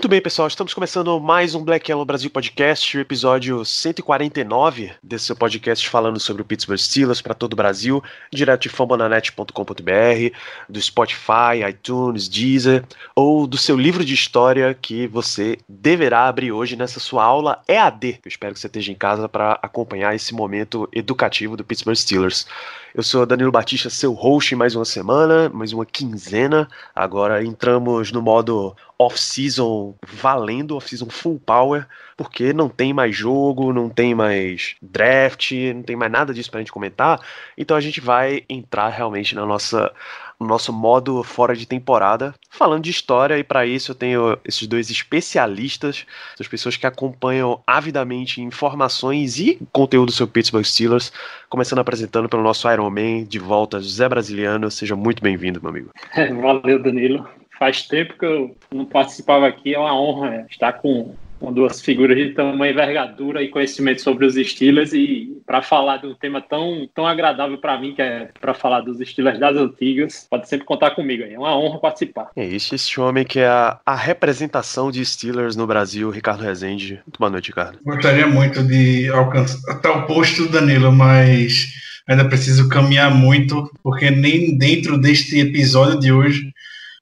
Muito bem, pessoal, estamos começando mais um Black Yellow Brasil Podcast, o episódio 149 desse seu podcast falando sobre o Pittsburgh Steelers para todo o Brasil, direto de fambonanet.com.br, do Spotify, iTunes, Deezer, ou do seu livro de história que você deverá abrir hoje nessa sua aula EAD. Eu espero que você esteja em casa para acompanhar esse momento educativo do Pittsburgh Steelers. Eu sou Danilo Batista, seu host mais uma semana, mais uma quinzena. Agora entramos no modo off-season valendo, off-season full power, porque não tem mais jogo, não tem mais draft, não tem mais nada disso pra gente comentar. Então a gente vai entrar realmente na nossa no nosso modo fora de temporada, falando de história, e para isso eu tenho esses dois especialistas, as pessoas que acompanham avidamente informações e conteúdo sobre Pittsburgh Steelers, começando apresentando pelo nosso Iron Man, de volta, José Brasiliano, seja muito bem-vindo, meu amigo. Valeu, Danilo. Faz tempo que eu não participava aqui, é uma honra estar com com duas figuras de tamanha envergadura e conhecimento sobre os Steelers e para falar de um tema tão, tão agradável para mim, que é para falar dos Steelers das antigas, pode sempre contar comigo aí. É uma honra participar. É isso, esse homem que é a, a representação de Steelers no Brasil, Ricardo Rezende. Muito boa noite, Ricardo. Gostaria muito de alcançar até o posto do Danilo, mas ainda preciso caminhar muito, porque nem dentro deste episódio de hoje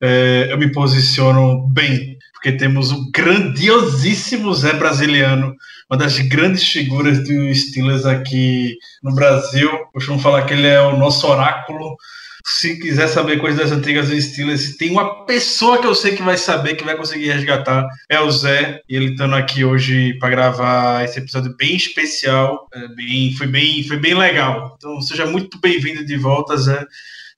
é, eu me posiciono bem porque temos o grandiosíssimo Zé Brasiliano, uma das grandes figuras do Steelers aqui no Brasil. Costumo falar que ele é o nosso oráculo. Se quiser saber coisas das antigas Steelers, tem uma pessoa que eu sei que vai saber, que vai conseguir resgatar, é o Zé. E ele estando aqui hoje para gravar esse episódio bem especial. É bem, foi, bem, foi bem legal. Então seja muito bem-vindo de volta, Zé.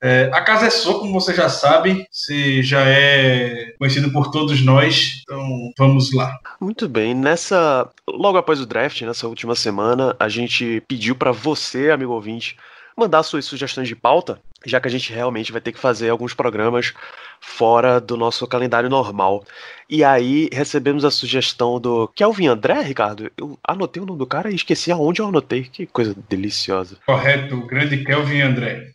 É, a casa é sua, como você já sabe, você já é conhecido por todos nós, então vamos lá. Muito bem, nessa logo após o draft, nessa última semana, a gente pediu para você, amigo ouvinte, mandar suas sugestões de pauta, já que a gente realmente vai ter que fazer alguns programas fora do nosso calendário normal. E aí recebemos a sugestão do Kelvin André, Ricardo. Eu anotei o nome do cara e esqueci aonde eu anotei. Que coisa deliciosa. Correto, o grande Kelvin André.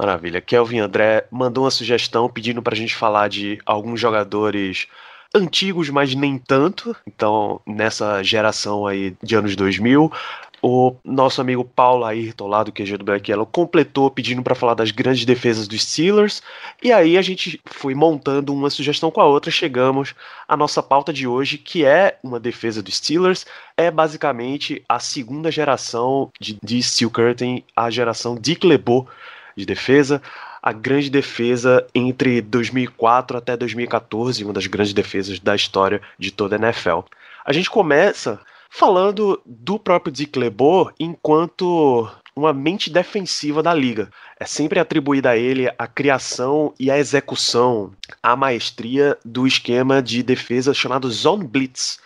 Maravilha. Kelvin André mandou uma sugestão pedindo pra gente falar de alguns jogadores antigos, mas nem tanto. Então, nessa geração aí de anos 2000, o nosso amigo Paulo Ayrton, lá do QG do Black Yellow, completou pedindo para falar das grandes defesas dos Steelers. E aí a gente foi montando uma sugestão com a outra. Chegamos à nossa pauta de hoje, que é uma defesa dos Steelers. É basicamente a segunda geração de, de Steel Curtain, a geração Dick LeBeau de defesa. A grande defesa entre 2004 até 2014, uma das grandes defesas da história de toda a NFL. A gente começa falando do próprio Dick LeBeau enquanto uma mente defensiva da liga. É sempre atribuída a ele a criação e a execução, a maestria do esquema de defesa chamado Zone Blitz,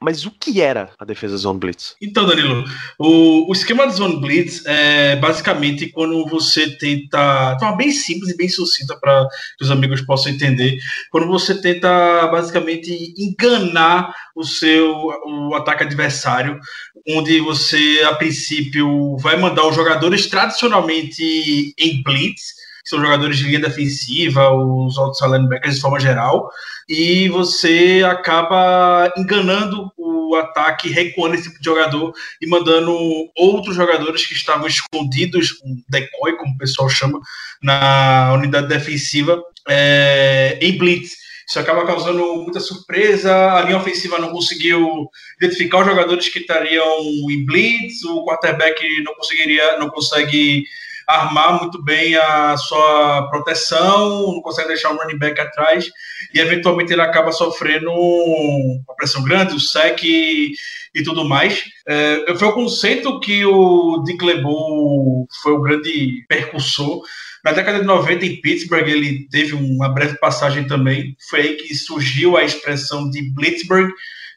mas o que era a defesa Zone Blitz? Então, Danilo, o, o esquema de Zone Blitz é basicamente quando você tenta. De forma bem simples e bem sucinta para que os amigos possam entender. Quando você tenta basicamente enganar o seu o ataque adversário, onde você, a princípio, vai mandar os jogadores tradicionalmente em blitz, que são jogadores de linha defensiva, os outros linebackers de forma geral, e você acaba enganando o ataque, recuando esse tipo de jogador e mandando outros jogadores que estavam escondidos, um decoy, como o pessoal chama, na unidade defensiva, é, em blitz. Isso acaba causando muita surpresa. A linha ofensiva não conseguiu identificar os jogadores que estariam em blitz. O quarterback não conseguiria, não consegue armar muito bem a sua proteção, não consegue deixar o running back atrás e eventualmente ele acaba sofrendo uma pressão grande, o sec e, e tudo mais. É, foi o conceito que o Dick LeBeau foi o grande percussor. Na década de 90, em Pittsburgh, ele teve uma breve passagem também. Foi aí que surgiu a expressão de Blitzburg,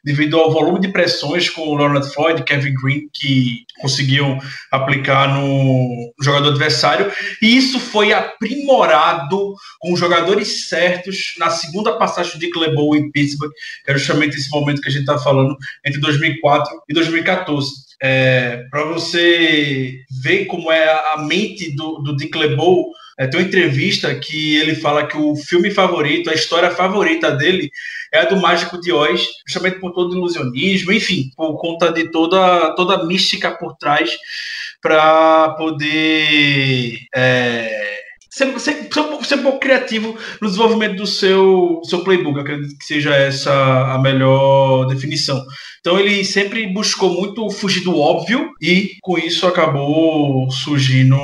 devido ao volume de pressões com o Leonard Floyd Kevin Green que conseguiam aplicar no jogador adversário. E isso foi aprimorado com os jogadores certos na segunda passagem de Clebo em Pittsburgh, que é justamente esse momento que a gente está falando entre 2004 e 2014. É, para você ver como é a mente do, do Dick é, tem uma entrevista que ele fala que o filme favorito, a história favorita dele é a do Mágico de Oz, justamente por todo o ilusionismo, enfim, por conta de toda, toda a mística por trás para poder é, ser, ser, ser, um pouco criativo no desenvolvimento do seu, seu playbook. Acredito que seja essa a melhor definição. Então ele sempre buscou muito fugir do óbvio e com isso acabou surgindo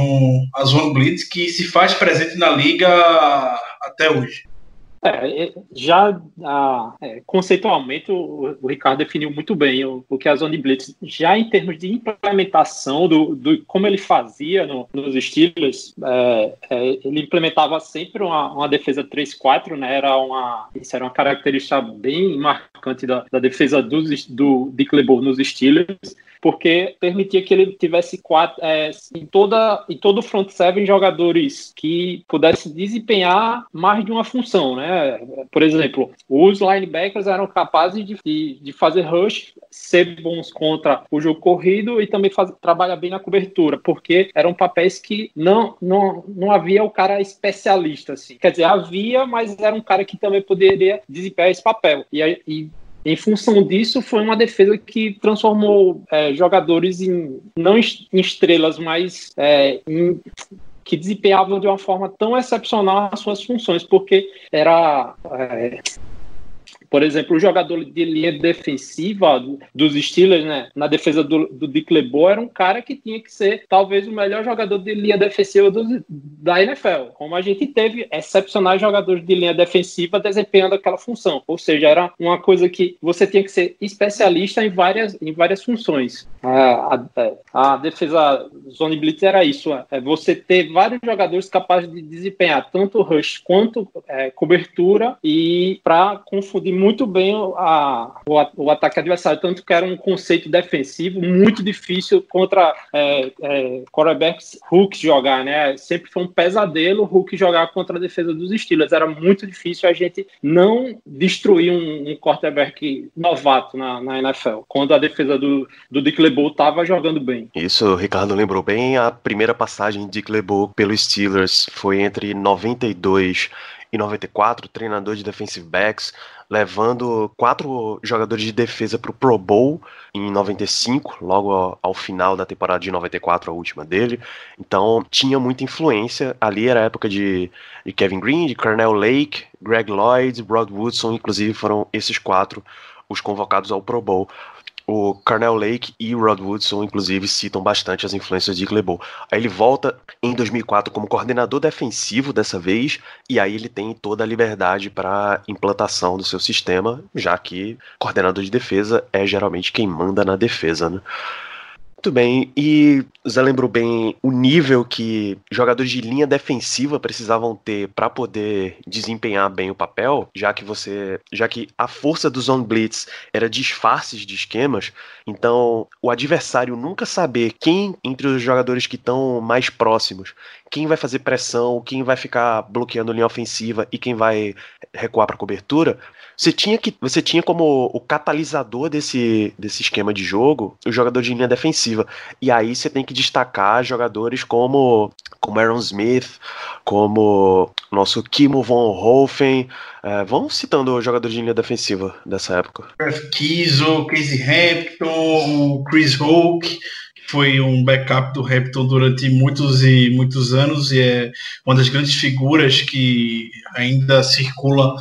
a Zone Blitz, que se faz presente na liga até hoje. É, é, já ah, é, conceitualmente o, o, Ricardo definiu muito bem o, o, que é a Zone Blitz. Já em termos de implementação do, do como ele fazia no, nos Steelers, é, é ele implementava sempre uma, uma defesa 3-4, né? Era uma, isso era uma característica bem marcante da, da defesa do, do Dick LeBeau nos Steelers porque permitia que ele tivesse quatro, é, em, toda, em todo o front seven jogadores que pudessem desempenhar mais de uma função, né? Por exemplo, os linebackers eram capazes de, de, de fazer rush, ser bons contra o jogo corrido e também fazer, trabalhar bem na cobertura, porque eram papéis que não, não, não havia o cara especialista, assim. Quer dizer, havia, mas era um cara que também poderia desempenhar esse papel. E, e em função disso, foi uma defesa que transformou é, jogadores em não em estrelas, mas é, em, que desempenhavam de uma forma tão excepcional as suas funções, porque era é, por exemplo, o jogador de linha defensiva dos Steelers, né, na defesa do, do Dick LeBeau, era um cara que tinha que ser talvez o melhor jogador de linha defensiva do, da NFL. Como a gente teve excepcionais jogadores de linha defensiva desempenhando aquela função. Ou seja, era uma coisa que você tinha que ser especialista em várias, em várias funções. A, a, a defesa zone blitz era isso, é você ter vários jogadores capazes de desempenhar tanto rush quanto é, cobertura e para confundir muito bem a, o, o, ataque adversário, tanto que era um conceito defensivo muito difícil contra é, é, quarterbacks Hulk jogar, né? Sempre foi um pesadelo Hulk jogar contra a defesa dos Steelers. Era muito difícil a gente não destruir um, um quarterback novato na, na NFL, quando a defesa do, do Dick LeBeau estava jogando bem. Isso, o Ricardo lembrou bem. A primeira passagem de Dick LeBeau pelo Steelers foi entre 92 e 94, treinador de defensive backs, levando quatro jogadores de defesa para o Pro Bowl em 95, logo ao, final da temporada de 94, a última dele. Então tinha muita influência. Ali era a época de, de Kevin Green, de Cornell Lake, Greg Lloyd, Rod Woodson, inclusive foram esses quatro os convocados ao Pro Bowl. O Carnell Lake e o Rod Woodson, inclusive, citam bastante as influências de Glebo. Aí ele volta em 2004 como coordenador defensivo dessa vez, e aí ele tem toda a liberdade para implantação do seu sistema, já que coordenador de defesa é geralmente quem manda na defesa, né? Muito bem, e Zé lembrou bem o nível que jogadores de linha defensiva precisavam ter para poder desempenhar bem o papel, já que você, já que a força do zone blitz era disfarces de esquemas, então o adversário nunca saber quem entre os jogadores que estão mais próximos, quem vai fazer pressão, quem vai ficar bloqueando linha ofensiva e quem vai recuar para cobertura, você tinha que você tinha como o catalisador desse, desse esquema de jogo o jogador de linha defensiva. E aí você tem que destacar jogadores como como Aaron Smith, como nosso Kimo von Hofen. É, vamos citando jogadores de linha defensiva dessa época. Kizo, Casey Hampton, Chris Hoke foi um backup do Hampton durante muitos e muitos anos e é uma das grandes figuras que ainda circula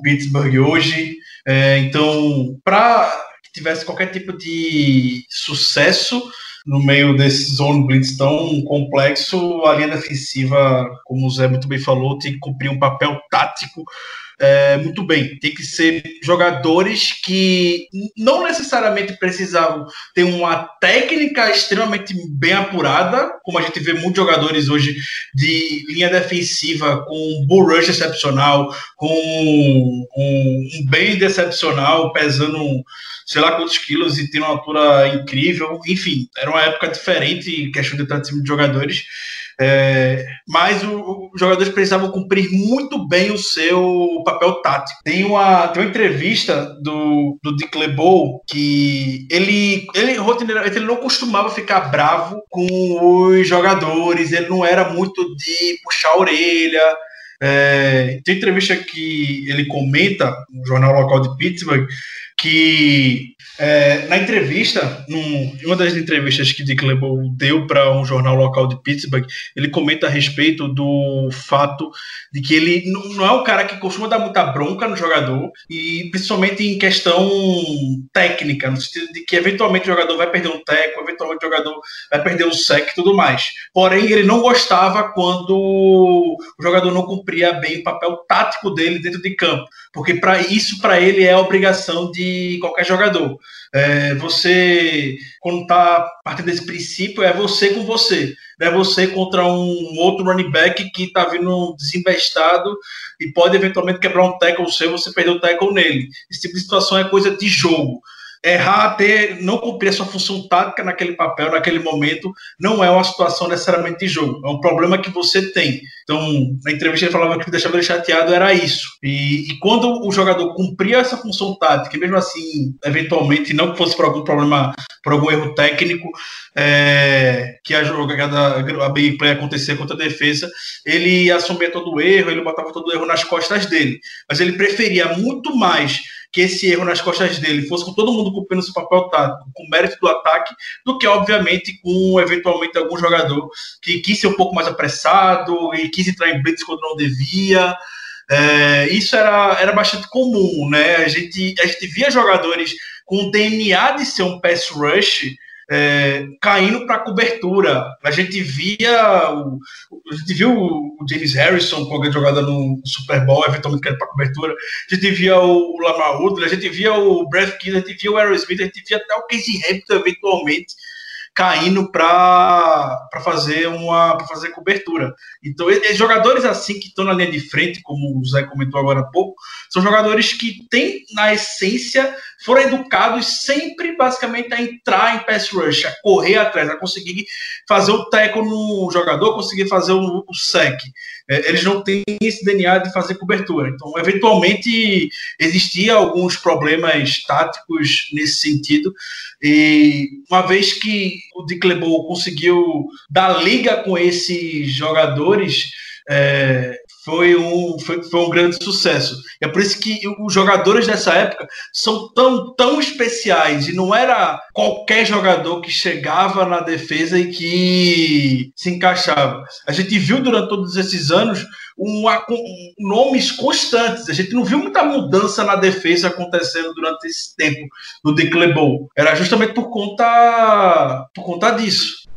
Pittsburgh hoje. É, então, para que tivesse qualquer tipo de sucesso no meio desse zone blitz tão complexo, a linha defensiva, como o Zé muito bem falou, tem que cumprir um papel tático é, muito bem. Tem que ser jogadores que não necessariamente precisavam ter uma técnica extremamente bem apurada, como a gente vê muitos jogadores hoje de linha defensiva com bull rush excepcional, com um, um bem decepcional, pesando sei lá quantos quilos e tendo uma altura incrível. Enfim, era uma época diferente, questão de time de jogadores. É, mas os jogadores precisavam cumprir muito bem o seu papel tático. Tem uma, tem uma entrevista do, do Dick LeBeau que ele, ele rotineiramente ele não costumava ficar bravo com os jogadores, ele não era muito de puxar a orelha. É, tem entrevista que ele comenta no jornal local de Pittsburgh que é, na entrevista, num, em uma das entrevistas que Dick LeBeau deu para um jornal local de Pittsburgh, ele comenta a respeito do fato de que ele não é um cara que costuma dar muita bronca no jogador, e principalmente em questão técnica, no sentido de que eventualmente o jogador vai perder um teco, eventualmente o jogador vai perder um sec e tudo mais. Porém, ele não gostava quando o jogador não cumpria bem o papel tático dele dentro de campo, porque para isso, para ele, é a obrigação de qualquer jogador. É, você, quando está partindo desse princípio, é você com você. Não é você contra um outro running back que está vindo desinvestado e pode eventualmente quebrar um tackle seu, você perder o tackle nele. Esse tipo de situação é coisa de jogo errar, ter, não cumprir a sua função tática naquele papel, naquele momento, não é uma situação necessariamente de jogo, é um problema que você tem. Então, na entrevista ele falava que que deixava ele chateado era isso. E, e, quando o jogador cumpria essa função tática, mesmo assim, eventualmente, não que fosse por algum problema, por algum erro técnico, é, que a jogada, a big play acontecia contra a defesa, ele assumia todo o erro, ele botava todo o erro nas costas dele. Mas ele preferia muito mais que esse erro nas costas dele fosse com todo mundo cumprindo seu papel tático, com mérito do ataque, do que, obviamente, com eventualmente algum jogador que quis ser um pouco mais apressado e quis entrar em blitz quando não devia. É, isso era, era bastante comum, né? A gente, a gente via jogadores com DNA de ser um pass rush é, caindo para cobertura. A gente via o, a gente viu o James Harrison com alguém jogada no Super Bowl, eventualmente caindo para cobertura. A gente via o Lamar Woodley, a gente via o Brad Keane, a gente via o Aerosmith, a gente via até o Casey Hampton eventualmente caindo para fazer uma para fazer cobertura. Então, esses jogadores assim que estão na linha de frente, como o Zé comentou agora há pouco, são jogadores que têm na essência foram educados sempre basicamente a entrar em pass rush, a correr atrás, a conseguir fazer o tackle no jogador, conseguir fazer o, o sec. É, eles não têm esse DNA de fazer cobertura. Então, eventualmente, existia alguns problemas táticos nesse sentido. E uma vez que o LeBeau conseguiu dar liga com esses jogadores, é, foi um, foi, foi, um grande sucesso. É por isso que os jogadores dessa época são tão, tão especiais e não era qualquer jogador que chegava na defesa e que se encaixava. A gente viu durante todos esses anos uma, um, nomes constantes. A gente não viu muita mudança na defesa acontecendo durante esse tempo no Dick LeBeau. Era justamente por conta, por conta disso.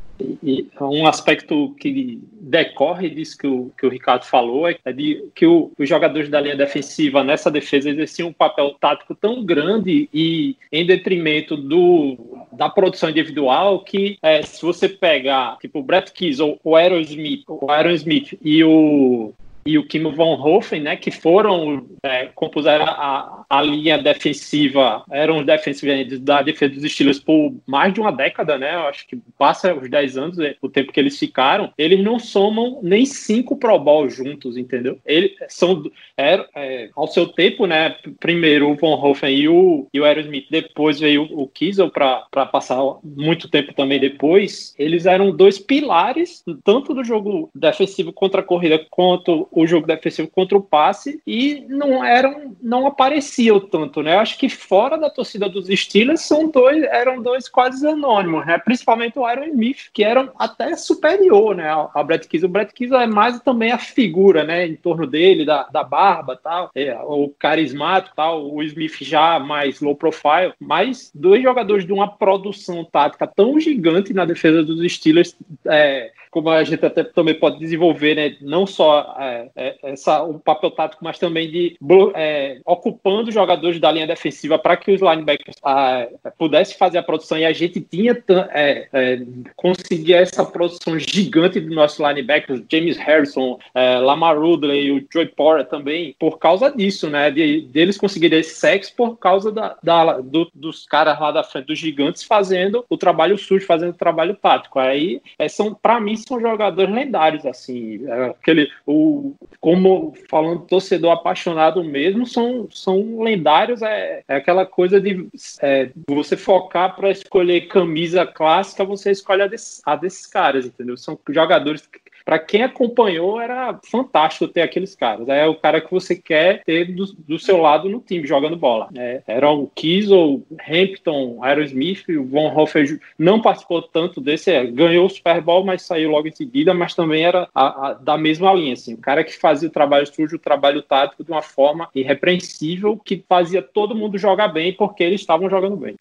E um aspecto que decorre disso que o, que o Ricardo falou é de que o, os jogadores da linha defensiva nessa defesa exerciam um papel tático tão grande e em detrimento do, da produção individual que é, se você pegar tipo o Brett Keys ou o Aaron Smith, o Aaron Smith e o e o Kim von Hofen, né, que foram, é, compuseram a, a linha defensiva, eram os defensivos da defesa dos Steelers por mais de uma década, né, eu acho que passa os 10 anos, é, o tempo que eles ficaram, eles não somam nem cinco Pro Bowl juntos, entendeu? Eles são, é, é, ao seu tempo, né, primeiro o Von Hofen e o, e o Aerosmith, depois veio o Kiesel para passar muito tempo também depois, eles eram dois pilares, tanto do jogo defensivo contra a corrida, quanto o jogo defensivo contra o passe e não eram, não apareciam tanto, né? Acho que fora da torcida dos Steelers são dois, eram dois quase anônimos, né? Principalmente o Aaron Smith, que eram até superior, né? Ao Brett Keys. O Brett Keys é mais também a figura, né? Em torno dele, da, da barba, tal, é, o carismático, tal. O Smith já mais low profile, mas dois jogadores de uma produção tática tão gigante na defesa dos Steelers é, como a gente até também pode desenvolver, né, não só é, é, essa, o papel tático, mas também de é, ocupando jogadores da linha defensiva para que os linebackers ah, pudessem fazer a produção e a gente tinha é, é, conseguir essa produção gigante dos nossos linebackers, James Harrison, é, Lamar Rudley e o Joey Porter também, por causa disso, né, de, deles conseguirem esse sexo por causa da, da do, dos caras lá da frente, dos gigantes, fazendo o trabalho sujo, fazendo o trabalho tático. Aí, são, para mim, são jogadores lendários, assim. É aquele, o, como falando torcedor apaixonado mesmo, são, são lendários. É, é aquela coisa de é, você focar para escolher camisa clássica, você escolhe a, desse, a desses caras, entendeu? São jogadores que para quem acompanhou, era fantástico ter aqueles caras. É o cara que você quer ter do, do seu lado no time, jogando bola. É, eram o Kiesel, Hampton, Aerosmith, o Von Hofer não participou tanto desse, é, ganhou o Super Bowl, mas saiu logo em seguida, mas também era a, a, da mesma linha. Assim, o cara que fazia o trabalho sujo, o trabalho tático de uma forma irrepreensível, que fazia todo mundo jogar bem, porque eles estavam jogando bem.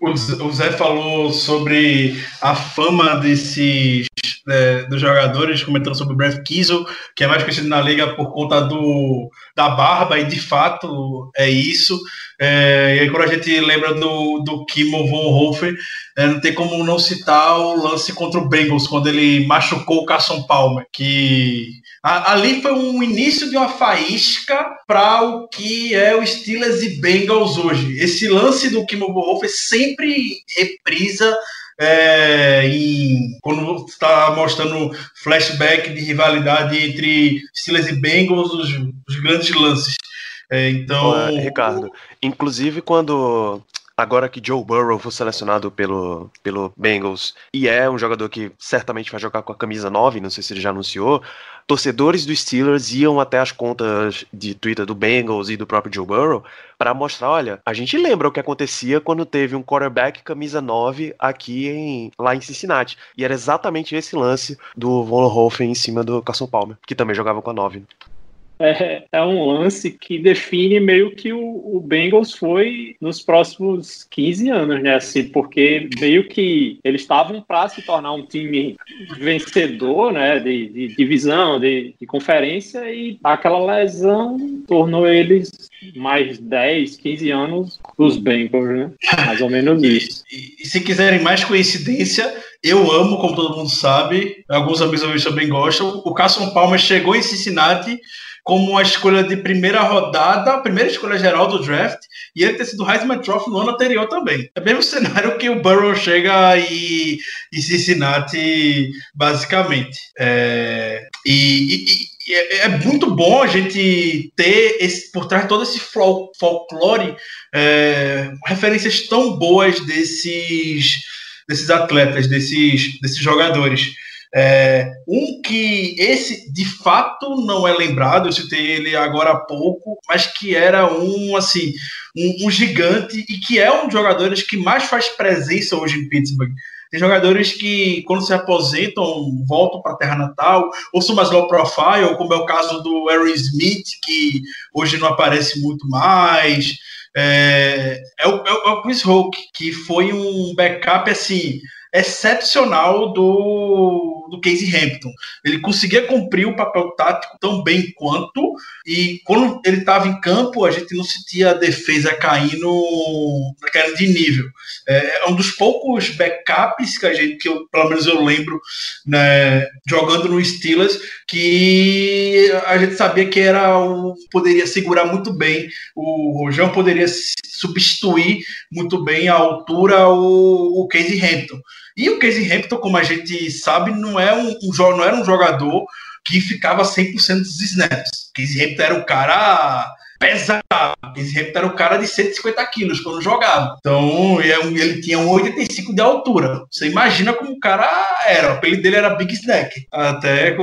O Zé falou sobre a fama desses é, dos jogadores, comentando sobre o Brad Kiesel, que é mais conhecido na liga por conta do, da barba, e de fato é isso. É, e aí, quando a gente lembra do, do Kimo von Hofer, é, não tem como não citar o lance contra o Bengals, quando ele machucou o Carson Palmer, que ali foi um início de uma faísca para o que é o Steelers e Bengals hoje. Esse lance do Kimo von Hofer sempre reprisa é, em, quando está mostrando flashback de rivalidade entre Steelers e Bengals, os, os grandes lances. É, então, Ricardo, inclusive quando agora que Joe Burrow foi selecionado pelo, pelo Bengals e é um jogador que certamente vai jogar com a camisa 9, não sei se ele já anunciou, torcedores do Steelers iam até as contas de Twitter do Bengals e do próprio Joe Burrow para mostrar, olha, a gente lembra o que acontecia quando teve um quarterback camisa 9 aqui em lá em Cincinnati. E era exatamente esse lance do Von Hofen em cima do Carson Palmer, que também jogava com a 9 é, é um lance que define meio que o, o Bengals foi nos próximos 15 anos, né? Assim, porque meio que eles estavam para se tornar um time vencedor, né? De, de divisão, de, de, conferência, e aquela lesão tornou eles mais 10, 15 anos dos Bengals, né? Mais ou menos isso. E, e se quiserem mais coincidência, eu amo, como todo mundo sabe, alguns amigos também gostam. O Carson Palmer chegou em Cincinnati como uma escolha de primeira rodada, a primeira escolha geral do draft, e ele ter sido Heisman Trophy no ano anterior também. É o mesmo cenário que o Burrow chega e, e Cincinnati, basicamente. É, e, e, é, é, muito bom a gente ter esse, por trás de todo esse folclore é, referências tão boas desses, desses atletas, desses, desses jogadores. É, um que esse de fato não é lembrado, eu citei ele agora há pouco, mas que era um assim um, um gigante e que é um dos jogadores que mais faz presença hoje em Pittsburgh. Tem jogadores que, quando se aposentam, voltam para a terra natal, ou são mais low profile, como é o caso do Aaron Smith, que hoje não aparece muito mais. É, é, o, é o Chris Hoke, que foi um backup assim excepcional do, do Casey Hampton. Ele conseguia cumprir o papel tático tão bem quanto, e quando ele estava em campo, a gente não sentia a defesa caindo, caindo de nível. É, é, um dos poucos backups que a gente, que eu, pelo menos eu lembro, né, jogando no Steelers, que a gente sabia que era o, poderia segurar muito bem, o Rojão poderia substituir muito bem a altura o, o Casey Hampton. E o Casey Hampton, como a gente sabe, não, é um, um, não era um jogador que ficava 100% dos snaps. Casey Hampton era o cara pesado. Hampton era o cara de 150 quilos quando jogava. Então, é ele tinha 1,85 de altura. Você imagina como o cara era. O apelido dele era Big Snack. Até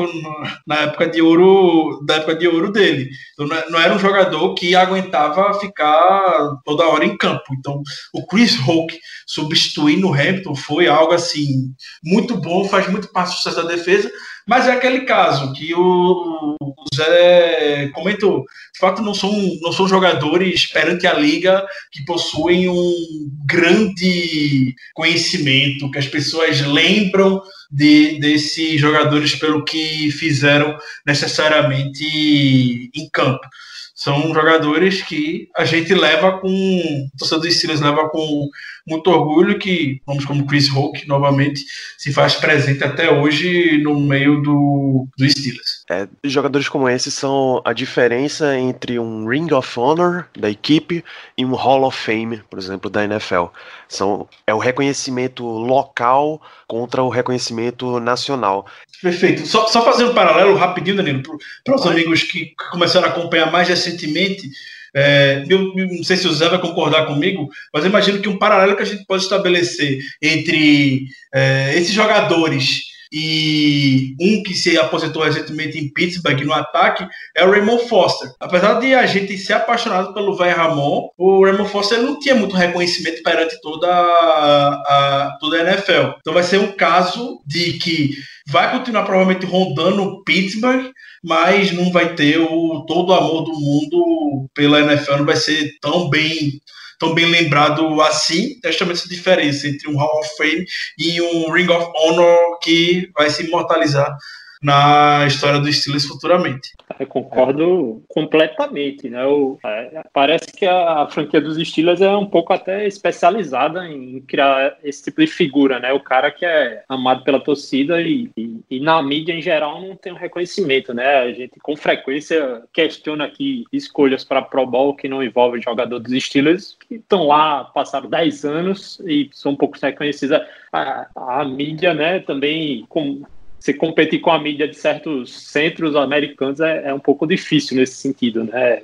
na época de ouro, da época de ouro dele. Então, não era um jogador que aguentava ficar toda hora em campo. Então, o Chris Hoke substituindo o Hampton foi algo assim muito bom, faz muito parte do sucesso da defesa. Mas é aquele caso que o, Zé comentou. De fato, não são, não são jogadores perante a liga que possuem um grande conhecimento, que as pessoas lembram de, desses jogadores pelo que fizeram necessariamente em campo são jogadores que a gente leva com. O torcedor do Steelers leva com muito orgulho que, vamos como Chris Hoke, novamente, se faz presente até hoje no meio do, do Steelers. É, jogadores como esses são a diferença entre um Ring of Honor da equipe e um Hall of Fame, por exemplo, da NFL. São, é o reconhecimento local contra o reconhecimento nacional. Perfeito. Só, só fazer um paralelo rapidinho, Danilo, para os amigos que começaram a acompanhar mais recentemente. É, eu, não sei se o Zé vai concordar comigo, mas eu imagino que um paralelo que a gente pode estabelecer entre é, esses jogadores e um que se aposentou recentemente em Pittsburgh no ataque é o Raymond Foster. Apesar de a gente ser apaixonado pelo Vai Ramon, o Raymond Foster não tinha muito reconhecimento perante toda a, a, toda a NFL. Então vai ser um caso de que vai continuar provavelmente rondando Pittsburgh, mas não vai ter o, todo o amor do mundo pela NFL, não vai ser tão bem tão bem lembrado assim, justamente essa diferença entre um Hall of Fame e um Ring of Honor que vai se imortalizar na história do Steelers futuramente. Eu concordo é. completamente, né? O, é, parece que a, a, franquia dos Steelers é um pouco até especializada em criar esse tipo de figura, né? O cara que é amado pela torcida e, e, e na mídia em geral não tem um reconhecimento, né? A gente com frequência questiona aqui escolhas para Pro Bowl que não envolvem jogador dos Steelers que estão lá, passaram 10 anos e são um pouco reconhecidos. A, a mídia, né, também com, se competir com a mídia de certos centros americanos é, é um pouco difícil nesse sentido, né?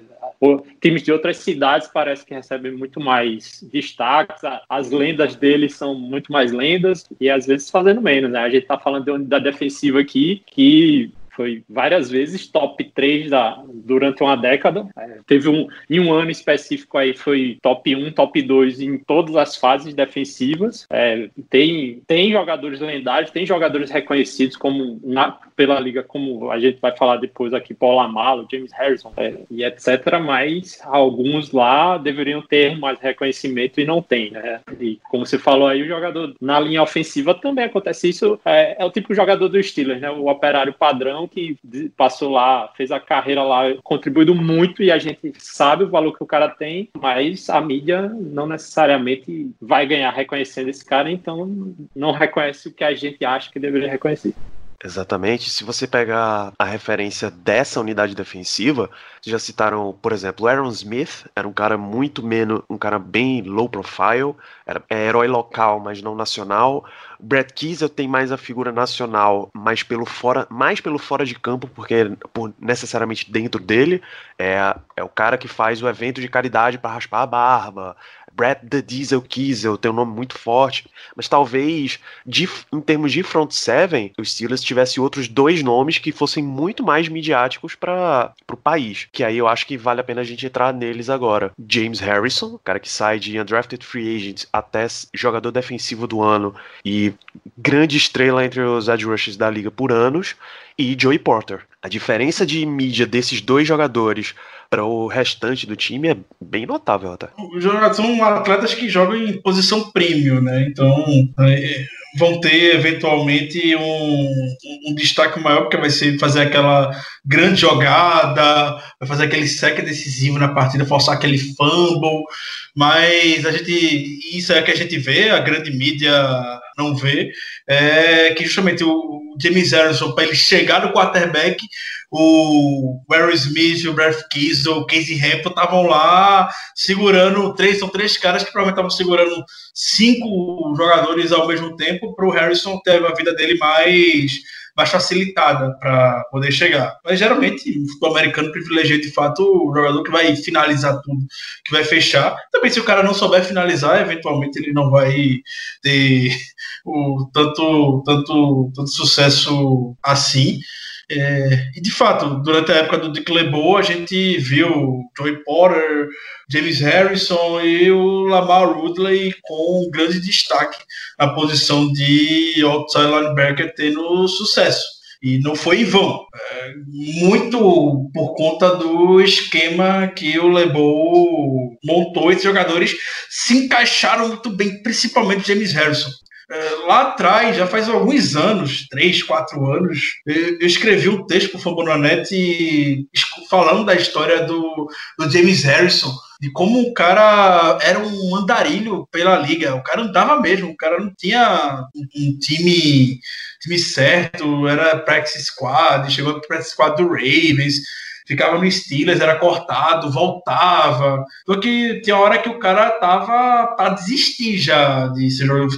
Times de outras cidades parece que recebem muito mais destaques, as lendas deles são muito mais lendas e às vezes fazendo menos, né? A gente está falando unidade defensiva aqui que foi várias vezes top 3 da, durante uma década. É, teve um, em um ano específico aí, foi top 1, top 2 em todas as fases defensivas. É, tem, tem jogadores lendários, tem jogadores reconhecidos como na, pela liga, como a gente vai falar depois aqui, Paul Amalo, James Harrison é, e etc. Mas alguns lá deveriam ter mais reconhecimento e não tem, né? E como você falou aí, o jogador na linha ofensiva também acontece isso. É, é o tipo de jogador do Steelers, né? O operário padrão que passou lá, fez a carreira lá, contribuindo muito e a gente sabe o valor que o cara tem, mas a mídia não necessariamente vai ganhar reconhecendo esse cara, então não reconhece o que a gente acha que deveria reconhecer. Exatamente. Se você pegar a referência dessa unidade defensiva, já citaram, por exemplo, Aaron Smith, era um cara muito menos, um cara bem low profile, era é herói local, mas não nacional. Brad Kiesel tem mais a figura nacional, mais pelo fora, mais pelo fora de campo, porque por necessariamente dentro dele é, é o cara que faz o evento de caridade para raspar a barba, Brad the Diesel Kiesel tem um nome muito forte, mas talvez de, em termos de front seven, os Steelers tivesse outros dois nomes que fossem muito mais midiáticos para o país, que aí eu acho que vale a pena a gente entrar neles agora. James Harrison, cara que sai de undrafted free agent até jogador defensivo do ano e grande estrela entre os edge rushers da liga por anos, e Joey Porter. A diferença de mídia desses dois jogadores para o restante do time é bem notável até. São atletas que jogam em posição premium, né? Então vão ter eventualmente um, um, destaque maior, porque vai ser fazer aquela grande jogada, vai fazer aquele sec decisivo na partida, forçar aquele fumble. Mas a gente, isso é que a gente vê, a grande mídia não vê, é que justamente o James Harrison, para ele chegar no quarterback, o Barry Smith, o Brad Kiesel, o Casey Hampton estavam lá segurando três, são três caras que provavelmente estavam segurando cinco jogadores ao mesmo tempo para o Harrison ter a vida dele mais mais facilitada para poder chegar. Mas geralmente o futebol americano privilegia de fato o jogador que vai finalizar tudo, que vai fechar. Também se o cara não souber finalizar, eventualmente ele não vai ter o tanto, tanto, tanto sucesso assim. É, e de fato, durante a época do Dick LeBeau, a gente viu Joey Porter, James Harrison e o Lamar Woodley com grande destaque na posição de outside linebacker tendo sucesso. E não foi em vão. É, muito por conta do esquema que o LeBeau montou. Esses jogadores se encaixaram muito bem, principalmente James Harrison. É, lá atrás, já faz alguns anos, três, quatro anos, eu, escrevi um texto para o Fambonanet falando da história do, do James Harrison, de como o cara era um andarilho pela liga. O cara andava mesmo, o cara não tinha um, time, time certo, era practice squad, chegou para practice squad do Ravens ficava no Steelers, era cortado, voltava. Então que tinha hora que o cara tava para desistir já de ser jogador de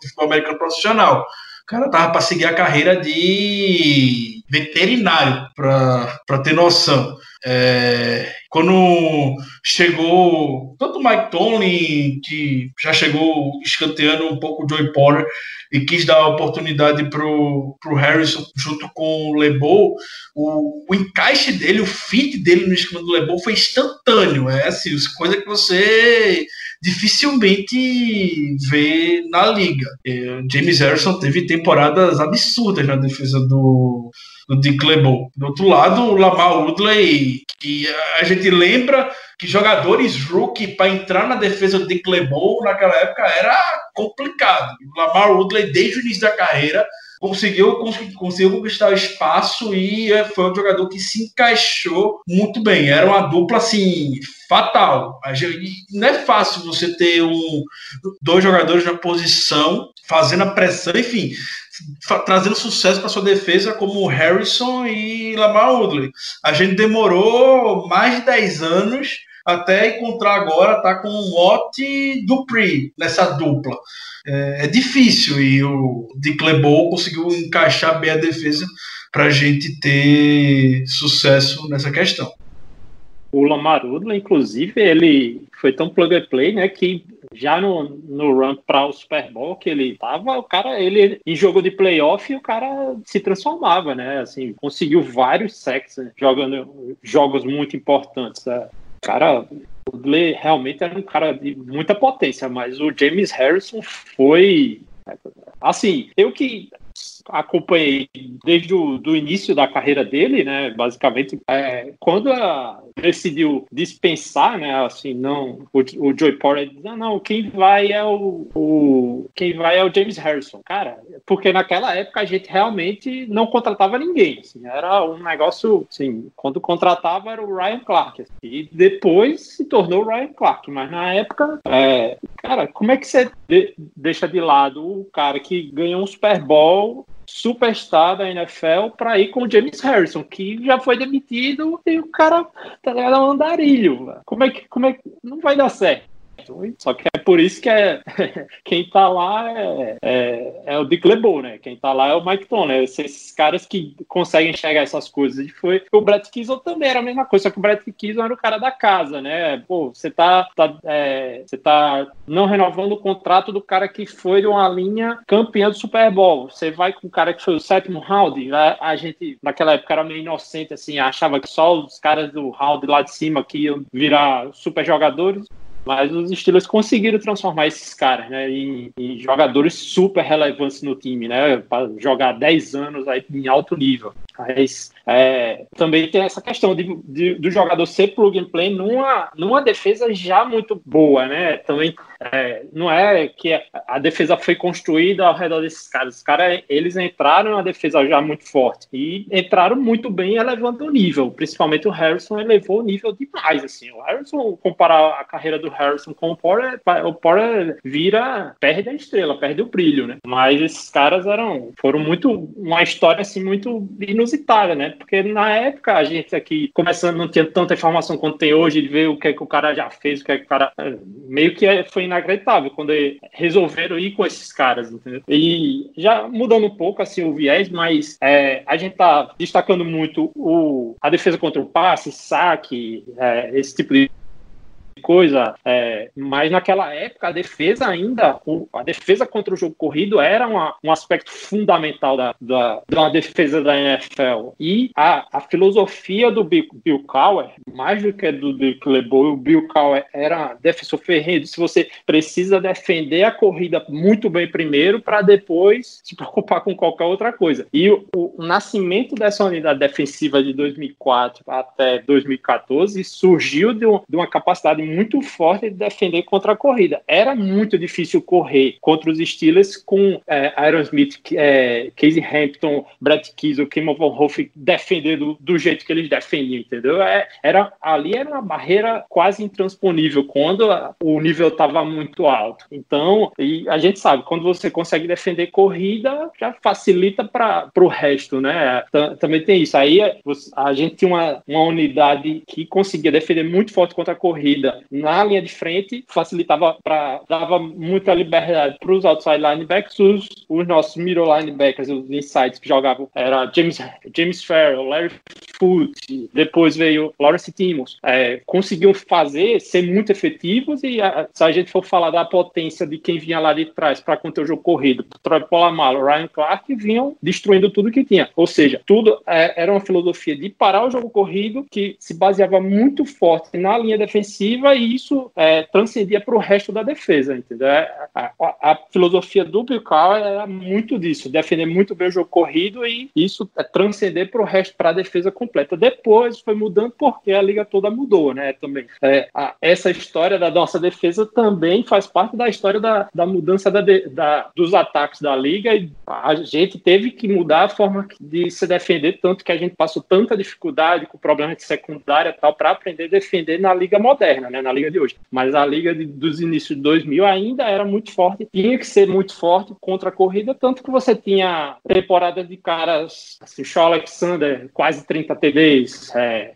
futebol americano profissional. O cara tava para seguir a carreira de veterinário, para ter noção. É, quando chegou tanto o Mike Tomlin, que já chegou escanteando um pouco o Joey Porter, e quis dar a oportunidade para o Harrison junto com o LeBeau, o, o, encaixe dele, o fit dele no esquema do LeBeau foi instantâneo. É assim, coisa que você dificilmente vê na liga. James Harrison teve temporadas absurdas na defesa do, do Dick LeBeau. Do outro lado, o Lamar Woodley, que a gente lembra que jogadores rookie para entrar na defesa do Dick LeBeau naquela época era complicado. O Lamar Woodley, desde o início da carreira, conseguiu, conseguiu conquistar o espaço e é, foi um jogador que se encaixou muito bem. Era uma dupla assim fatal. Não é fácil você ter um, dois jogadores na posição fazendo a pressão, enfim, trazendo sucesso para sua defesa como Harrison e Lamar Woodley. A gente demorou mais de 10 anos até encontrar agora, tá com o Watt e Dupree nessa dupla. É, é, difícil e o LeBeau conseguiu encaixar bem a defesa para a gente ter sucesso nessa questão. O Lamar Woodley, inclusive, ele foi tão plug and play, né, que já no, no run para o Super Bowl que ele tava, o cara, ele em jogo de playoff, o cara se transformava, né? Assim, conseguiu vários sacks né, jogando jogos muito importantes. Né? Cara, o Woodley realmente era um cara de muita potência, mas o James Harrison foi assim, eu que acompanhei desde o do início da carreira dele, né? Basicamente, é, quando decidiu dispensar, né? Assim, não, o, o Joey Porter não, não, quem vai é o, o, quem vai é o James Harrison, cara, porque naquela época a gente realmente não contratava ninguém, assim, era um negócio, assim, quando contratava era o Ryan Clark, assim, e depois se tornou o Ryan Clark, mas na época, é, cara, como é que você de, deixa de lado o cara que ganhou um Super Bowl superstar da NFL para ir com o James Harrison, que já foi demitido e o cara tá ligado, é um andarilho. Como é que como é que não vai dar certo? Só que é por isso que é, quem tá lá é, é, é, o Dick LeBeau, né? Quem tá lá é o Mike Tom, né? Esses caras que conseguem enxergar essas coisas. E foi o Brett Kissel também era a mesma coisa, só que o Brett Kissel era o cara da casa, né? Pô, você tá, tá, é, você tá não renovando o contrato do cara que foi de uma linha campeã do Super Bowl. Você vai com o cara que foi o sétimo round. A, a gente, naquela época, era meio inocente, assim, achava que só os caras do round lá de cima que iam virar super jogadores. Mas os Steelers conseguiram transformar esses caras né, em, em jogadores super relevantes no time, né? Para jogar 10 anos aí em alto nível. Mas é, também tem essa questão de, de, do jogador ser plug and play numa, numa defesa já muito boa, né? Também é, não é que a defesa foi construída ao redor desses caras. Os caras, eles entraram na defesa já muito forte e entraram muito bem elevando o nível. Principalmente o Harrison elevou o nível demais, assim. O Harrison, comparar a carreira do Harrison com o Porter, o Porter vira, perde a estrela, perde o brilho, né? Mas esses caras eram, foram muito, uma história assim muito inusitada inusitada, né? Porque na época a gente aqui, começando, não tinha tanta informação quanto tem hoje, de ver o que é que o cara já fez, o que é que o cara. É, meio que é, foi inacreditável quando resolveram ir com esses caras, entendeu? E já mudando um pouco assim o viés, mas é, a gente tá destacando muito o, a defesa contra o passe, saque, é, esse tipo de coisa, é, mas naquela época a defesa ainda, a defesa contra o jogo corrido era uma, um aspecto fundamental da, da, da defesa da NFL. E a, a filosofia do Bill, Bill Cowher, mais do que do Dick LeBeau, o Bill Cowher era defensor ferrenho, se você precisa defender a corrida muito bem primeiro para depois se preocupar com qualquer outra coisa. E o, o nascimento dessa unidade defensiva de 2004 até 2014 surgiu de, um, de uma capacidade muito forte de defender contra a corrida. Era muito difícil correr contra os Steelers com é, Aaron Smith, é, Casey Hampton, Brett Kiesel, Kim Von Hoff defender do, jeito que eles defendiam, entendeu? É, era, ali era uma barreira quase intransponível quando o nível estava muito alto. Então, e a gente sabe, quando você consegue defender corrida, já facilita para o resto, né? Também tem isso. Aí a gente tinha uma, uma unidade que conseguia defender muito forte contra a corrida na linha de frente, facilitava para dava muita liberdade para os outside linebackers, os, os nossos middle linebackers, os insides que jogavam era James James Farrell, Larry Foote, depois veio Lawrence Timmons, é, conseguiam fazer ser muito efetivos e a, se a gente for falar da potência de quem vinha lá de trás para conter o jogo corrido, Troy Polamalu, Ryan Clark vinham destruindo tudo que tinha. Ou seja, tudo é, era uma filosofia de parar o jogo corrido que se baseava muito forte na linha defensiva e isso é, transcendia para o resto da defesa, entendeu? É, a, a, a filosofia do Bill Cowher era muito disso, defender muito bem o jogo corrido e isso é transcender para o resto, para a defesa completa. Depois foi mudando porque a liga toda mudou, né? Também é, a, essa história da nossa defesa também faz parte da história da, da mudança da, da, dos ataques da liga e a gente teve que mudar a forma de se defender, tanto que a gente passou tanta dificuldade com problema de secundária e tal para aprender a defender na liga moderna, né? na liga de hoje. Mas a liga de, dos inícios de 2000 ainda era muito forte, tinha que ser muito forte contra a corrida, tanto que você tinha temporadas de caras, assim, Shaw Alexander, quase 30 TDs, é,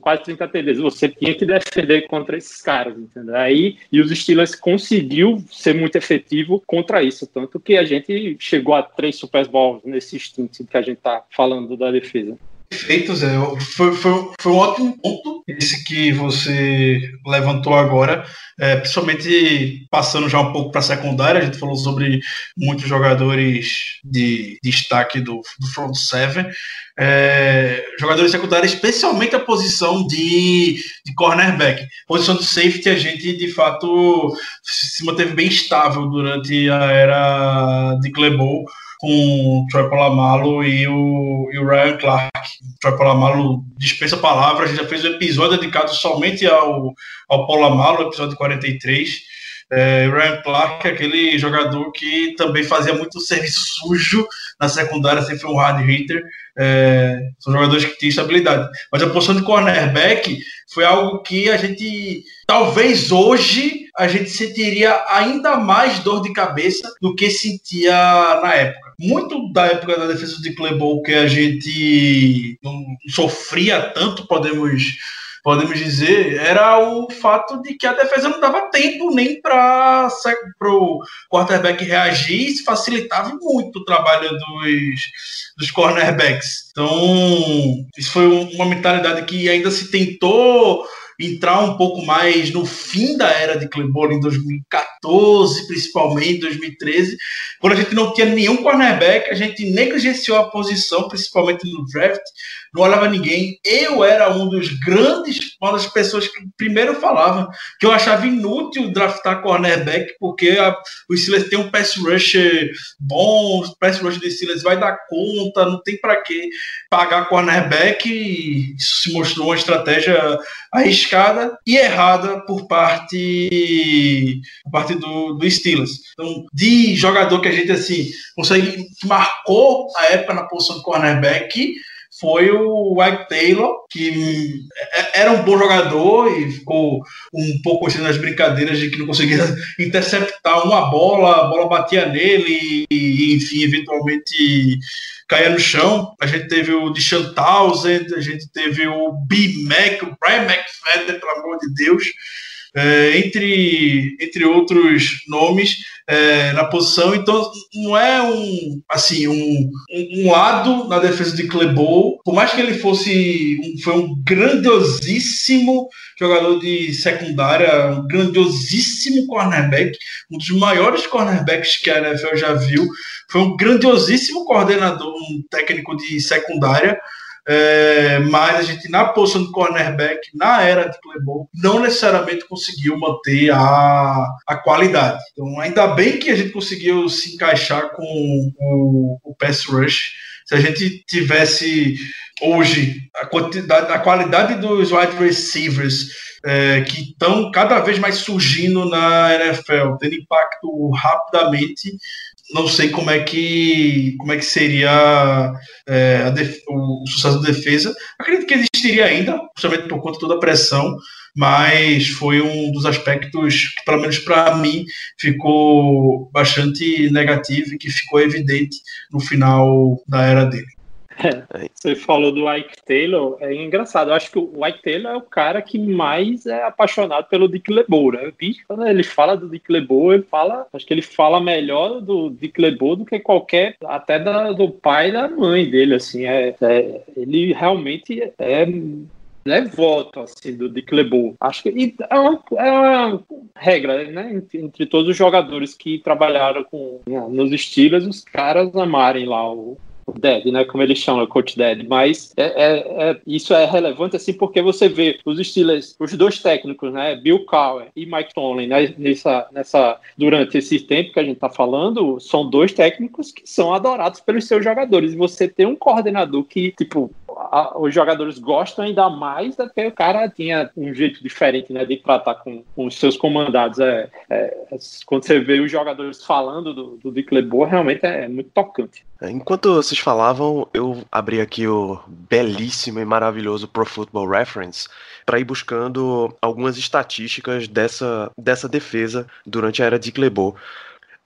quase 30 TDs. Você tinha que defender contra esses caras, entendeu? Aí, e os Steelers conseguiu ser muito efetivo contra isso, tanto que a gente chegou a três Super Bowls nesse instinto que a gente tá falando da defesa. Perfeito, Zé. Foi, foi, foi um ótimo ponto esse que você levantou agora, é, principalmente passando já um pouco para a secundária. A gente falou sobre muitos jogadores de, de destaque do, do front seven. É, jogadores secundários, especialmente a posição de, de cornerback. Posição de safety, a gente de fato se manteve bem estável durante a era de Clebol com o Troy Polamalu e o, e o Ryan Clark. O Troy Polamalu dispensa palavras, já fez um episódio dedicado somente ao, ao Polamalu, episódio 43. É, Ryan Clark é aquele jogador que também fazia muito serviço sujo na secundária, sempre foi um hard hitter. É, são jogadores que têm estabilidade. Mas a posição de cornerback foi algo que a gente, talvez hoje, a gente sentiria ainda mais dor de cabeça do que sentia na época muito da época da defesa de Clebol que a gente não sofria tanto, podemos podemos dizer, era o fato de que a defesa não dava tempo nem para o quarterback reagir e facilitava muito o trabalho dos, dos cornerbacks. Então, isso foi uma mentalidade que ainda se tentou entrar um pouco mais no fim da era de Cleveland em 2014, principalmente 2013, quando a gente não tinha nenhum cornerback, a gente negligenciou a posição, principalmente no draft, não olhava ninguém. Eu era um dos grandes, uma das pessoas que primeiro falavam que eu achava inútil draftar cornerback, porque a, o Steelers tem um pass rusher bom, o pass rusher do Steelers vai dar conta, não tem para que pagar cornerback, e isso se mostrou uma estratégia arriscada e errada por parte, por parte do, do Steelers. Então, de jogador que a gente assim consegue marcou a época na posição de cornerback foi o Ike Taylor, que é, era um bom jogador e ficou um pouco conhecido nas brincadeiras de que não conseguia interceptar uma bola, a bola batia nele e, enfim, eventualmente caía no chão. A gente teve o Deshaun Townsend, a gente teve o B. Mac, o Brian McFadden, pelo amor de Deus é, entre, entre outros nomes é, na posição. Então, não é um assim um, um lado na defesa de Clebol, por mais que ele fosse um, foi um grandiosíssimo jogador de secundária, um grandiosíssimo cornerback, um dos maiores cornerbacks que a NFL já viu. Foi um grandiosíssimo coordenador, um técnico de secundária. É, mas a gente, na posição de cornerback, na era de Clebol, não necessariamente conseguiu manter a, a qualidade. Então, ainda bem que a gente conseguiu se encaixar com o, o pass rush. Se a gente tivesse hoje a quantidade, a qualidade dos wide receivers é, que estão cada vez mais surgindo na NFL, tendo impacto rapidamente, não sei como é que como é que seria é, o, sucesso da defesa. Acredito que existiria ainda, justamente por conta de toda a pressão, mas foi um dos aspectos que, pelo menos para mim, ficou bastante negativo e que ficou evidente no final da era dele. É, você falou do Ike Taylor, é engraçado. Eu acho que o Ike Taylor é o cara que mais é apaixonado pelo Dick LeBeau, né? quando ele fala do Dick LeBeau, ele fala, acho que ele fala melhor do Dick LeBeau do que qualquer, até da, do pai e da mãe dele, assim. É, é ele realmente é é voto assim, do Dick LeBeau. Acho que é uma, é uma regra, né? Entre, entre, todos os jogadores que trabalharam com nos estilos, os caras amarem lá o, Dead, né? Como eles chamam, Coach Dead. Mas é, é, é, isso é relevante assim porque você vê os Steelers, os dois técnicos, né? Bill Cowher e Mike Tomlin, né? Nessa, nessa, durante esse tempo que a gente está falando, são dois técnicos que são adorados pelos seus jogadores. E você tem um coordenador que, tipo, a, os jogadores gostam ainda mais do que o cara tinha um jeito diferente né, de tratar com, com os seus comandados. É, é, quando você vê os jogadores falando do, do Dick realmente é, é muito tocante. É, enquanto vocês falavam, eu abri aqui o belíssimo e maravilhoso Pro Football Reference para ir buscando algumas estatísticas dessa, dessa defesa durante a era de LeBeau.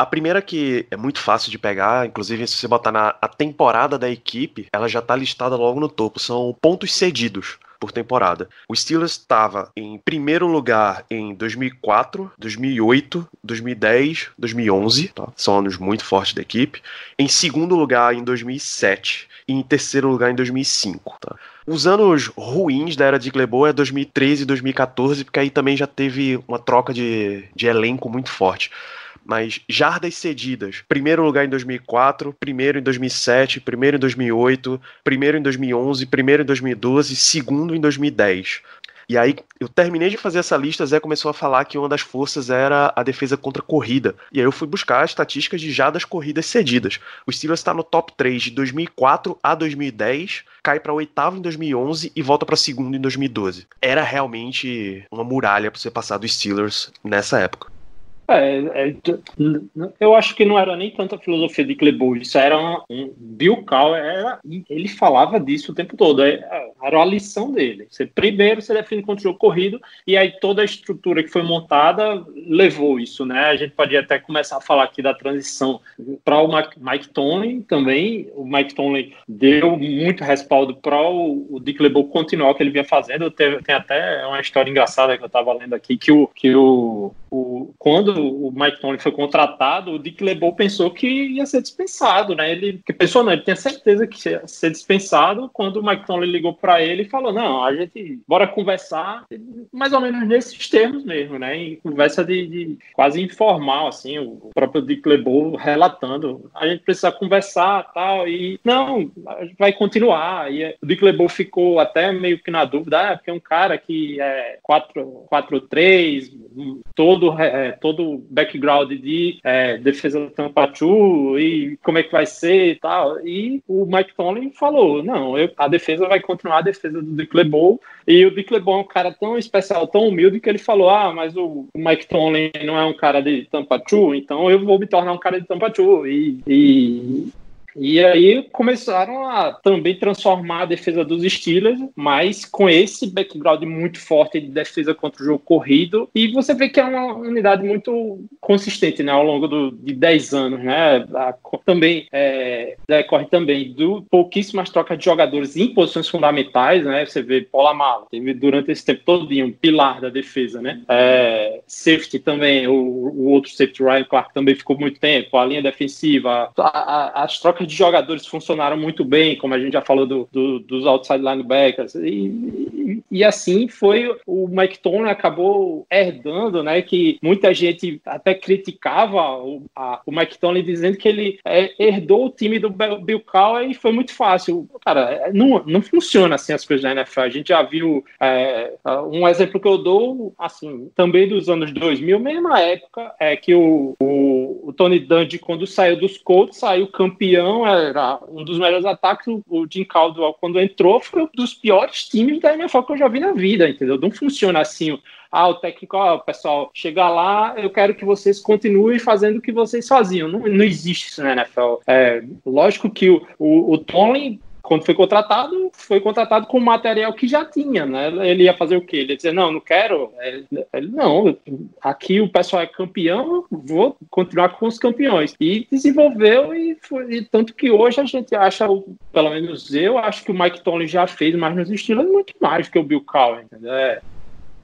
A primeira que é muito fácil de pegar, inclusive se você botar na a temporada da equipe, ela já está listada logo no topo, são pontos cedidos por temporada. O Steelers estava em primeiro lugar em 2004, 2008, 2010, 2011, tá? são anos muito fortes da equipe. Em segundo lugar em 2007 e em terceiro lugar em 2005. Tá? Os anos ruins da era de Glebo é 2013 e 2014, porque aí também já teve uma troca de, de elenco muito forte mas jardas cedidas. Primeiro lugar em 2004, primeiro em 2007, primeiro em 2008, primeiro em 2011, primeiro em 2012, segundo em 2010. E aí eu terminei de fazer essa lista, Zé começou a falar que uma das forças era a defesa contra a corrida. E aí eu fui buscar as estatísticas de já das corridas cedidas. O Steelers está no top 3 de 2004 a 2010, cai para oitavo em 2011 e volta para segundo em 2012. Era realmente uma muralha para você passar dos Steelers nessa época. É, é, eu acho que não era nem tanta filosofia de Clebol, isso era um, um Bill Cowell, era, ele falava disso o tempo todo, é, era a lição dele. Você, primeiro você define contra o jogo corrido, e aí toda a estrutura que foi montada levou isso, né? A gente pode até começar a falar aqui da transição para o Mike Tomlin também. O Mike Tomlin deu muito respaldo para o, Dick LeBeau continuar o que ele vinha fazendo. Tem até uma história engraçada que eu estava lendo aqui, que o, que o, o quando o Mike Tomlin foi contratado, o Dick LeBeau pensou que ia ser dispensado, né? Ele pensou, não, ele tinha certeza que ia ser dispensado quando o Mike Tomlin ligou para ele e falou: "Não, a gente bora conversar mais ou menos nesses termos mesmo, né? Em conversa de, de quase informal assim, o próprio Dick LeBeau relatando, a gente precisa conversar, tal, e não, vai continuar. E o Dick LeBeau ficou até meio que na dúvida, ah, porque é um cara que é 4 4 3, todo é, todo background de é, defesa do Tampachu e como é que vai ser e tal. E o Mike Tomlin falou: não, eu, a defesa vai continuar a defesa do Dick LeBeau. E o Dick LeBeau é um cara tão especial, tão humilde, que ele falou: ah, mas o Mike Tomlin não é um cara de Tampachu, então eu vou me tornar um cara de Tampachu. E, e E aí começaram a também transformar a defesa dos Steelers, mas com esse background muito forte de defesa contra o jogo corrido. E você vê que é uma unidade muito consistente né, ao longo do, de 10 anos. Né? A, também é, decorre também do pouquíssimas trocas de jogadores em posições fundamentais. Né? Você vê Polamalo, teve durante esse tempo todo um pilar da defesa. Né? É, safety também, o, o, outro safety Ryan Clark também ficou muito tempo. A linha defensiva, a, a, as trocas de jogadores funcionaram muito bem, como a gente já falou do, do, dos outside linebackers. E, e, e, assim foi o Mike Tomlin acabou herdando, né? Que muita gente até criticava o, o Mike Tomlin dizendo que ele é, herdou o time do Bill Cowher e foi muito fácil. Cara, não, não funciona assim as coisas na NFL. A gente já viu é, um exemplo que eu dou, assim, também dos anos 2000, mesma época, é que o, o, o Tony Dungy, quando saiu dos Colts, saiu campeão, era um dos melhores ataques. O Jim Caldwell, quando entrou, foi um dos piores times da NFL que eu já vi na vida, entendeu? Não funciona assim ah, o técnico, ó, pessoal, chega lá, eu quero que vocês continuem fazendo o que vocês faziam. Não, não existe isso na NFL. É, lógico que o, o, o Tomlin quando foi contratado, foi contratado com material que já tinha, né? Ele ia fazer o quê? Ele ia dizer, não, não quero. Ele, não, aqui o pessoal é campeão, vou continuar com os campeões. E desenvolveu, e, foi, e tanto que hoje a gente acha, pelo menos eu, acho que o Mike Tomlin já fez, mas nos estilos muito mais do que o Bill Cowher, entendeu? É,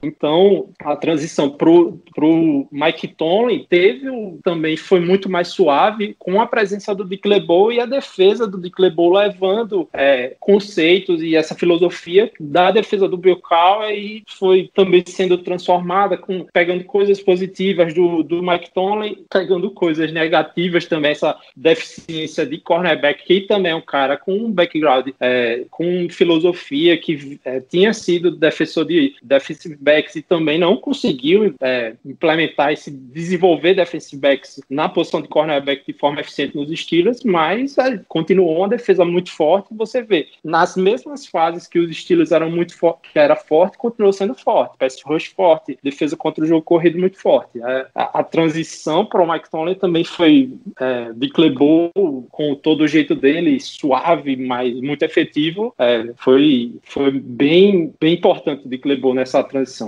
então, a transição para o Mike Tomlin teve também foi muito mais suave com a presença do Dick LeBeau e a defesa do Dick LeBeau levando é, conceitos e essa filosofia da defesa do Bill Cowher e foi também sendo transformada com pegando coisas positivas do, do Mike Tomlin, pegando coisas negativas também essa deficiência de cornerback que também é um cara com um background é, com filosofia que é, tinha sido defensor de defensive backs e também não conseguiu é, implementar esse desenvolver defensive backs na posição de cornerback de forma eficiente nos Steelers, mas é, continuou uma defesa muito forte. Você vê nas mesmas fases que os Steelers eram muito forte, que era forte, continuou sendo forte, pass rush forte, defesa contra o jogo corrido muito forte. É, a, a, transição para o Mike Tomlin também foi é, de Clebol com todo o jeito dele, suave, mas muito efetivo. É, foi foi bem bem importante de Clebol nessa transição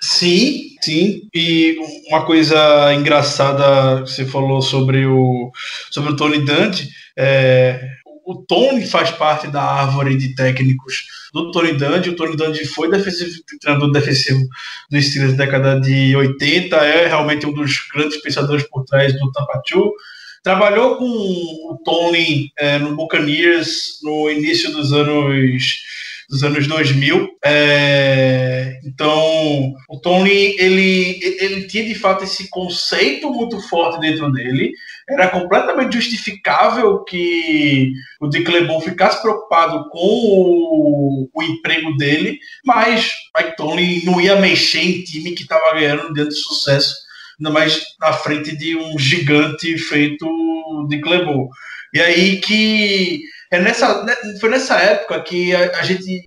Sim, sim. E uma coisa engraçada que você falou sobre o, sobre o Tony Dante, é, o Tony faz parte da árvore de técnicos do Tony Dante. O Tony Dante foi defensivo, treinador defensivo do Steelers na década de 80, é realmente um dos grandes pensadores por trás do Tampa Trabalhou com o Tony é, no Buccaneers no início dos anos dos anos 2000. É, então, o Tony, ele, ele tinha de fato esse conceito muito forte dentro dele. Era completamente justificável que o Dick LeBon ficasse preocupado com o, o emprego dele, mas Mike Tony não ia mexer em time que estava ganhando dentro de sucesso, ainda mais na frente de um gigante feito Dick LeBon. E aí que é nessa, né, foi nessa época que a, a, gente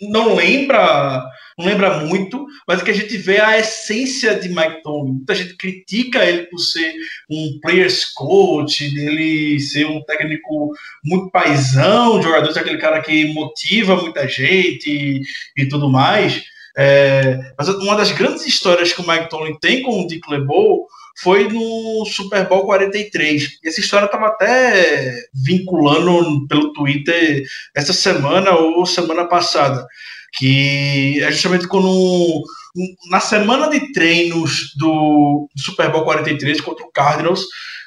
não lembra, não lembra muito, mas que a gente vê a essência de Mike Tomlin. Muita gente critica ele por ser um players coach, dele ser um técnico muito paisão, jogador, aquele cara que motiva muita gente e, e tudo mais. É, mas uma das grandes histórias que o Mike Tomlin tem com o Dick LeBeau foi no Super Bowl 43. Essa história estava até vinculando pelo Twitter essa semana ou semana passada, que é justamente quando na semana de treinos do Super Bowl 43 contra o Cardinals,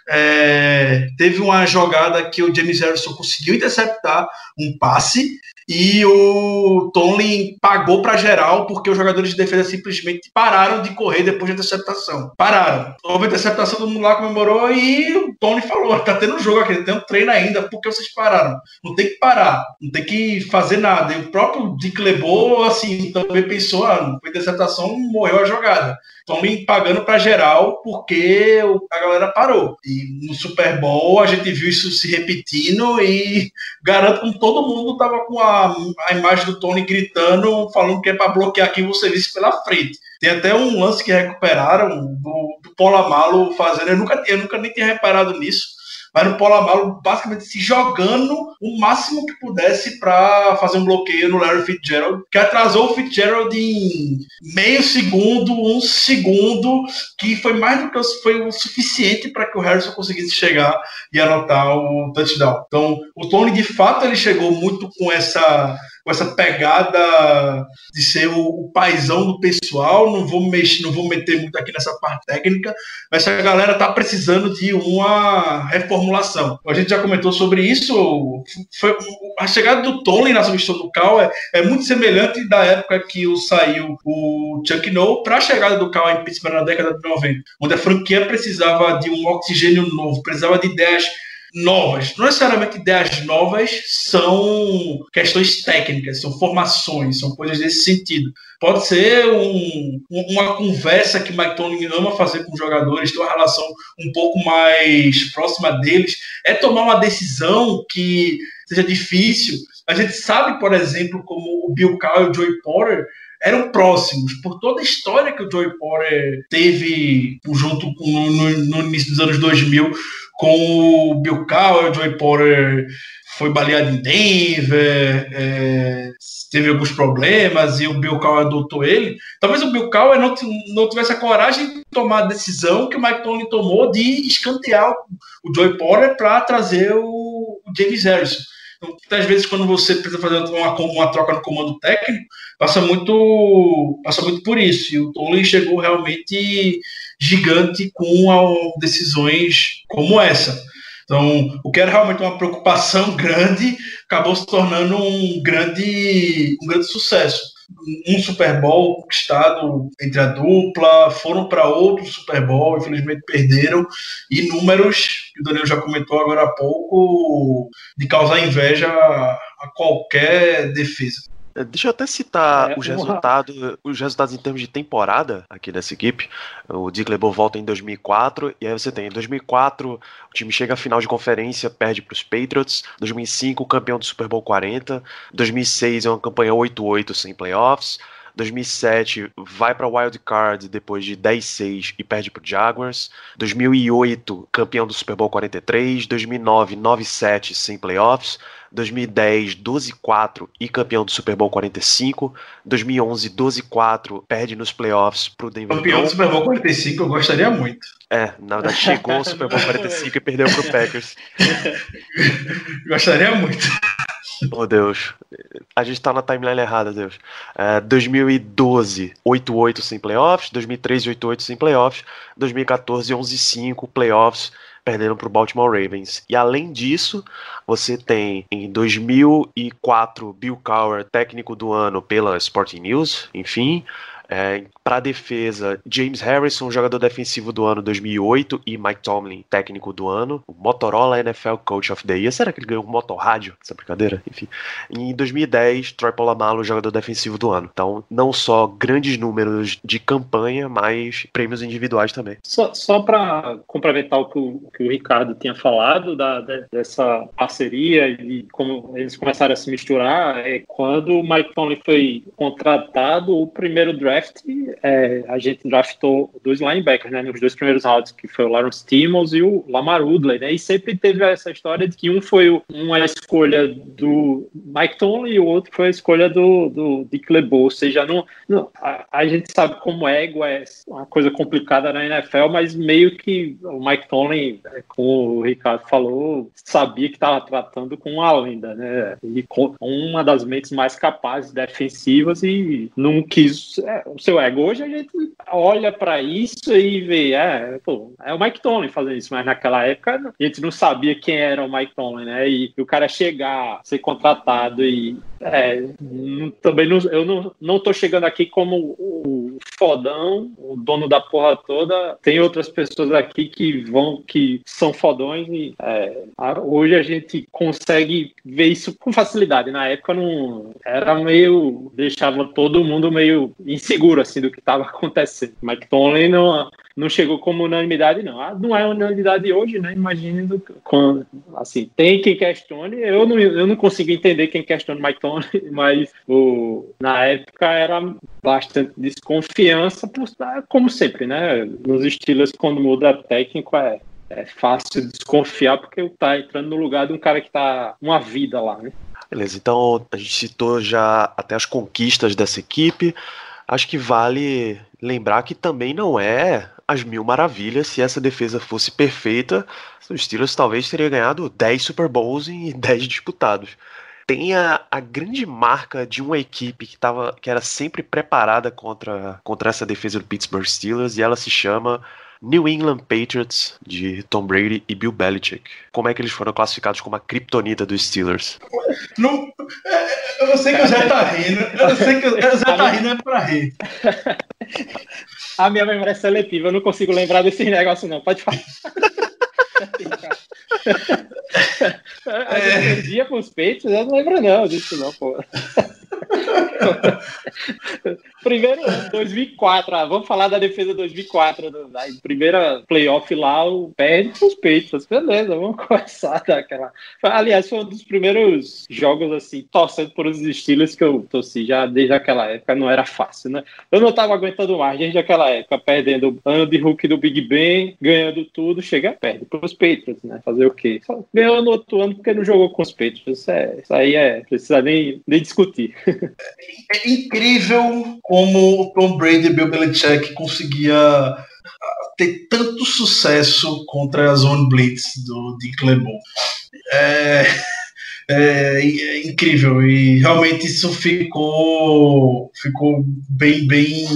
é, teve uma jogada que o James Harrison conseguiu interceptar um passe e o Tomlin pagou para geral porque os jogadores de defesa simplesmente pararam de correr depois da interceptação. Pararam. Houve interceptação, todo mundo lá comemorou e o Tomlin falou: tá tendo jogo aqui, tem um treino ainda, por que vocês pararam? Não tem que parar, não tem que fazer nada. E o próprio Dick LeBeau, assim, também pensou: ah, foi interceptação, morreu a jogada. Tomlin pagando para geral porque a galera parou. E no Super Bowl a gente viu isso se repetindo e garanto que todo mundo tava com a, a imagem do Tony gritando, falando que é para bloquear aqui o serviço pela frente. Tem até um lance que recuperaram do, do Polamalo fazendo. Eu nunca, eu nunca nem tinha reparado nisso mas no Polamalu basicamente se jogando o máximo que pudesse para fazer um bloqueio no Larry Fitzgerald, que atrasou o Fitzgerald em meio segundo, um segundo, que foi mais do que foi o suficiente para que o Harrison conseguisse chegar e anotar o touchdown. Então, o Tony de fato ele chegou muito com essa com essa pegada de ser o, o paizão do pessoal. Não vou mexer, não vou meter muito aqui nessa parte técnica, mas a galera tá precisando de uma reformulação. A gente já comentou sobre isso. Foi, a chegada do Tony na substituição do Cal é, é, muito semelhante da época que o saiu o Chuck Noll para a chegada do Cal em Pittsburgh na década de 90, onde a franquia precisava de um oxigênio novo, precisava de ideias novas. Não necessariamente ideias novas são questões técnicas, são formações, são coisas desse sentido. Pode ser um, uma conversa que Mike Tony ama fazer com os jogadores, ter uma relação um pouco mais próxima deles, é tomar uma decisão que seja difícil. A gente sabe, por exemplo, como o Bill Cowell e o Joey Porter eram próximos, por toda a história que o Joey Porter teve junto com, no, no início dos anos 2000 com o Bill Cowell, o Joey Porter foi baleado em Denver, é, teve alguns problemas e o Bill Cowell adotou ele. Talvez o Bill Cowell não, não tivesse a coragem de tomar a decisão que o Mike Tony tomou de escantear o Joey Porter para trazer o, o James Harrison. Então, muitas vezes, quando você precisa fazer uma, uma troca no comando técnico, passa muito, passa muito por isso. E o Tony chegou realmente gigante com decisões como essa. Então, o que era realmente uma preocupação grande acabou se tornando um grande, um grande sucesso. Um Super Bowl conquistado entre a dupla, foram para outro Super Bowl, infelizmente perderam, e números, que o Daniel já comentou agora há pouco, de causar inveja a qualquer defesa. É, deixa eu até citar é, os, resultados, os resultados em termos de temporada aqui dessa equipe. O Dick LeBeau volta em 2004, e aí você tem em 2004 o time chega à final de conferência, perde para os Patriots. 2005, campeão do Super Bowl 40. 2006 é uma campanha 8-8 sem playoffs. 2007 vai para Wild Card depois de 10-6 e perde para Jaguars. 2008 campeão do Super Bowl 43. 2009 9-7 sem playoffs. 2010, 12-4 e campeão do Super Bowl 45. 2011, 12-4, perde nos playoffs pro Denver Campeão do Super Bowl 45 eu gostaria muito. É, na verdade chegou ao Super Bowl 45 e perdeu pro Packers. gostaria muito. Oh, Deus. A gente tá na timeline errada, Deus. É, 2012, 8-8 sem playoffs. 2013, 8-8 sem playoffs. 2014, 11-5 playoffs perdendo para o Baltimore Ravens. E além disso, você tem em 2004 Bill Cowher, técnico do ano pela Sporting News, enfim. É, para defesa, James Harrison, jogador defensivo do ano 2008, e Mike Tomlin, técnico do ano, o Motorola NFL Coach of the Year. Será que ele ganhou um motorrádio? Essa brincadeira? Enfim. Em 2010, Troy Polamalu, jogador defensivo do ano. Então, não só grandes números de campanha, mas prêmios individuais também. Só, só para complementar o que, o que, o Ricardo tinha falado da, dessa parceria e como eles começaram a se misturar, é quando o Mike Tomlin foi contratado, o primeiro draft é, a gente draftou dois linebackers, né, nos dois primeiros rounds, que foi o Lawrence Timmons e o Lamar Woodley, né, e sempre teve essa história de que um foi uma escolha do Mike Tomlin e o outro foi a escolha do, do Dick LeBeau, ou seja, não, não a, a, gente sabe como ego é uma coisa complicada na NFL, mas meio que o Mike Tomlin, como o Ricardo falou, sabia que estava tratando com uma lenda, né, e com uma das mentes mais capazes defensivas e não quis, é, o seu ego Hoje a gente olha para isso e vê, é, pô, é o Mike Tomlin fazendo isso, mas naquela época a gente não sabia quem era o Mike Tomlin, né? E, e o cara chegar, ser contratado e é, também não, eu não, não tô chegando aqui como o fodão, o dono da porra toda. Tem outras pessoas aqui que vão, que são fodões e é, hoje a gente consegue ver isso com facilidade. Na época não era meio deixava todo mundo meio inseguro assim do que estava acontecendo. Tomlin não não chegou como unanimidade, não. Ah, não é unanimidade hoje, né? Imagine do, quando, assim, tem quem questione. Eu não, eu não consigo entender quem questiona Tony, mas o, na época era bastante desconfiança, por, como sempre, né? Nos estilos, quando muda técnico, é é fácil desconfiar porque tá entrando no lugar de um cara que tá uma vida lá, né? Beleza, então a gente citou já até as conquistas dessa equipe. Acho que vale lembrar que também não é as mil maravilhas. Se essa defesa fosse perfeita, os Steelers talvez teriam ganhado 10 Super Bowls em 10 disputados. Tem a, a grande marca de uma equipe que, tava, que era sempre preparada contra, contra essa defesa do Pittsburgh Steelers e ela se chama New England Patriots de Tom Brady e Bill Belichick. Como é que eles foram classificados como a criptonita dos Steelers? Não, eu sei que o Zé tá rindo. Eu sei que o Zé tá rindo é pra rir. A minha memória é seletiva, eu não consigo lembrar desses negócios, não. Pode falar. A gente É. perdia com os peitos, eu não lembro não disso não, pô. Primeiro, 2004, ah, vamos falar da defesa 2004, do- da primeira playoff lá, o perde com os peitos, beleza, vamos começar daquela... Aliás, foi um dos primeiros jogos, assim, torcendo por os estilos que eu torci já desde aquela época, não era fácil, né? Eu não tava aguentando mais desde aquela época, perdendo ano de Hulk do Big Ben, ganhando tudo, chega, perde pros Patriots, né? Fazer o quê? Só ganhou no outro ano porque não jogou com os Patriots. Isso, é, isso aí é, precisa nem, nem discutir. É incrível como o Tom Brady e Bill Belichick conseguia ah, ter tanto sucesso contra a Zone Blitz do Dick LeBeau. É, é, é incrível e realmente isso ficou ficou bem bem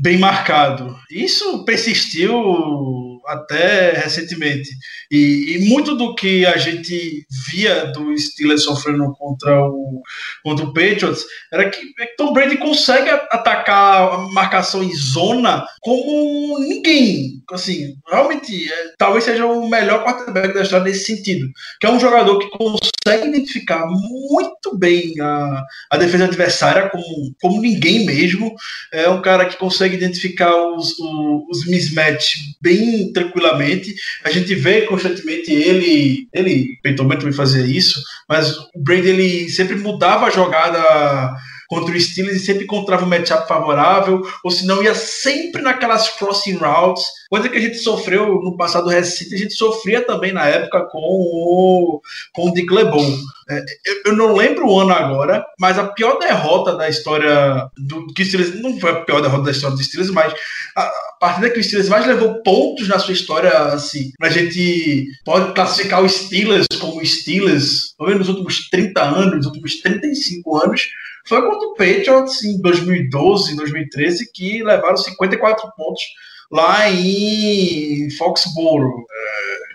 bem marcado. Isso persistiu até recentemente. E, e muito do que a gente via do Steelers sofrendo contra o, contra o Patriots era que Tom Brady consegue atacar a marcação em zona como ninguém. Assim, realmente, é, talvez seja o melhor quarterback da história nesse sentido. Que é um jogador que consegue identificar muito bem a, a defesa adversária como, como ninguém mesmo. É um cara que consegue identificar os, o- os mismatch bem tranquilamente. A gente vê constantemente ele, ele, Peyton Manning também fazia isso, mas o Brady ele sempre mudava a jogada contra o Steelers e sempre encontrava um matchup favorável, ou se não ia sempre naquelas crossing routes, coisa que a gente sofreu no passado recente, a gente sofria também na época com o, com o Dick LeBeau. É, eu, não lembro o ano agora, mas a pior derrota da história do que Steelers, não foi a pior derrota da história dos Steelers, mas a, a partida que o Steelers mais levou pontos na sua história, assim, a gente pode classificar o Steelers como Steelers, menos nos últimos 30 anos, nos últimos 35 anos, foi contra o Patriots em 2012, em 2013, que levaram 54 pontos lá em Foxborough. É,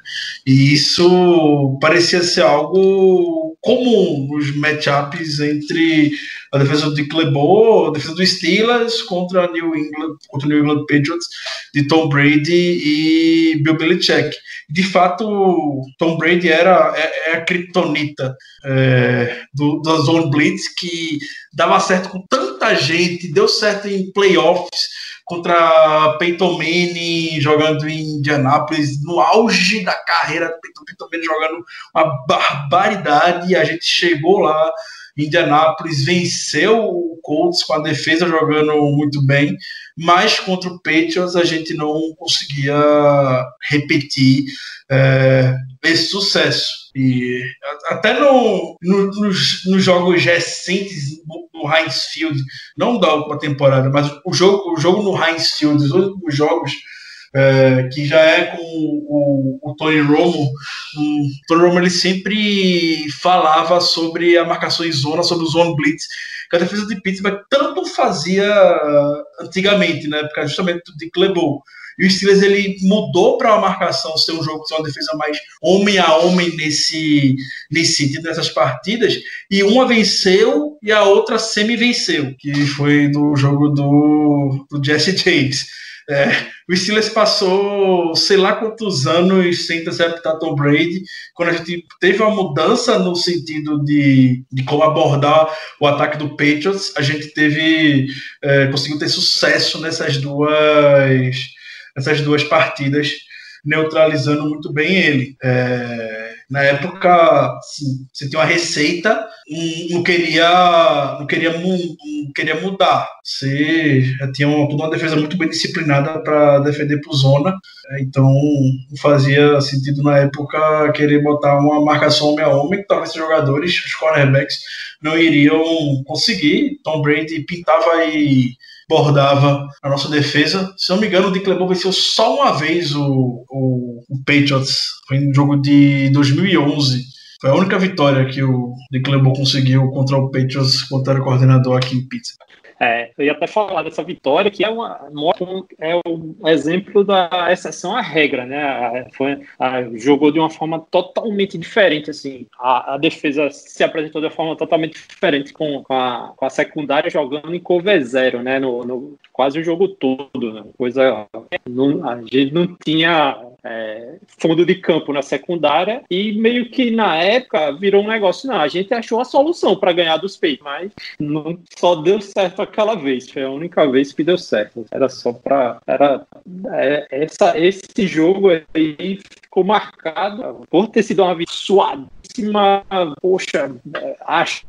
e isso parecia ser algo comum nos matchups entre a defesa Dick LeBeau, a defesa do Steelers contra a New England, contra New England Patriots de Tom Brady e Bill Belichick. De fato, Tom Brady era é, é a criptonita é, do, da Zone Blitz que dava certo com tanta gente, deu certo em playoffs contra Peyton Manning jogando em Indianapolis, no auge da carreira do Peyton, Peyton Manning jogando uma barbaridade, a gente chegou lá em Indianapolis, venceu o Colts com a defesa jogando muito bem, mas contra o Patriots a gente não conseguia repetir é, esse sucesso. E até no, no, nos, nos, jogos recentes no, Heinz Field, não da última temporada, mas o jogo, o jogo no Heinz Field, os últimos jogos, é, que já é com o, o, o Tony Romo, o Tony Romo ele sempre falava sobre a marcação em zona, sobre o zone blitz, que a defesa de Pittsburgh tanto fazia antigamente, né, porque justamente de LeBeau. E o Steelers ele mudou para a marcação ser um jogo ser uma defesa mais homem a homem nesse, nesse sentido, nessas partidas. E uma venceu e a outra semi-venceu, que foi no jogo do, do Jesse James. É, o Steelers passou sei lá quantos anos sem interceptar Tom Brady, quando a gente teve uma mudança no sentido de, de como abordar o ataque do Patriots, a gente teve é, conseguiu ter sucesso nessas duas essas duas partidas, neutralizando muito bem ele. É, Na época, assim, você tinha uma receita, não, queria, não queria, não queria mudar. Você já tinha uma, toda uma defesa muito bem disciplinada para defender por zona. Então, não fazia sentido na época querer botar uma marcação homem a homem, que talvez os jogadores, os cornerbacks, não iriam conseguir. Tom Brady pintava e bordava a nossa defesa. Se não me engano, o Dick LeBeau venceu só uma vez o, o, o Patriots. Foi no jogo de 2011. Foi a única vitória que o Dick LeBeau conseguiu contra o Patriots quando era coordenador aqui em Pittsburgh. É, eu ia até falar dessa vitória, que é, uma, é um exemplo da exceção à regra, né? Foi, a, jogou de uma forma totalmente diferente, assim. A, a, defesa se apresentou de uma forma totalmente diferente com, com, a, com a secundária jogando em cover zero, né? No, no quase o jogo todo, né? Coisa. Não, a gente não tinha é, fundo de campo na secundária e meio que na época virou um negócio, não, a gente achou a solução para ganhar dos peitos, mas não só deu certo aquela vez, foi a única vez que deu certo. Era só para era é, essa esse jogo aí ficou marcado por ter sido uma suadíssima, poxa, acho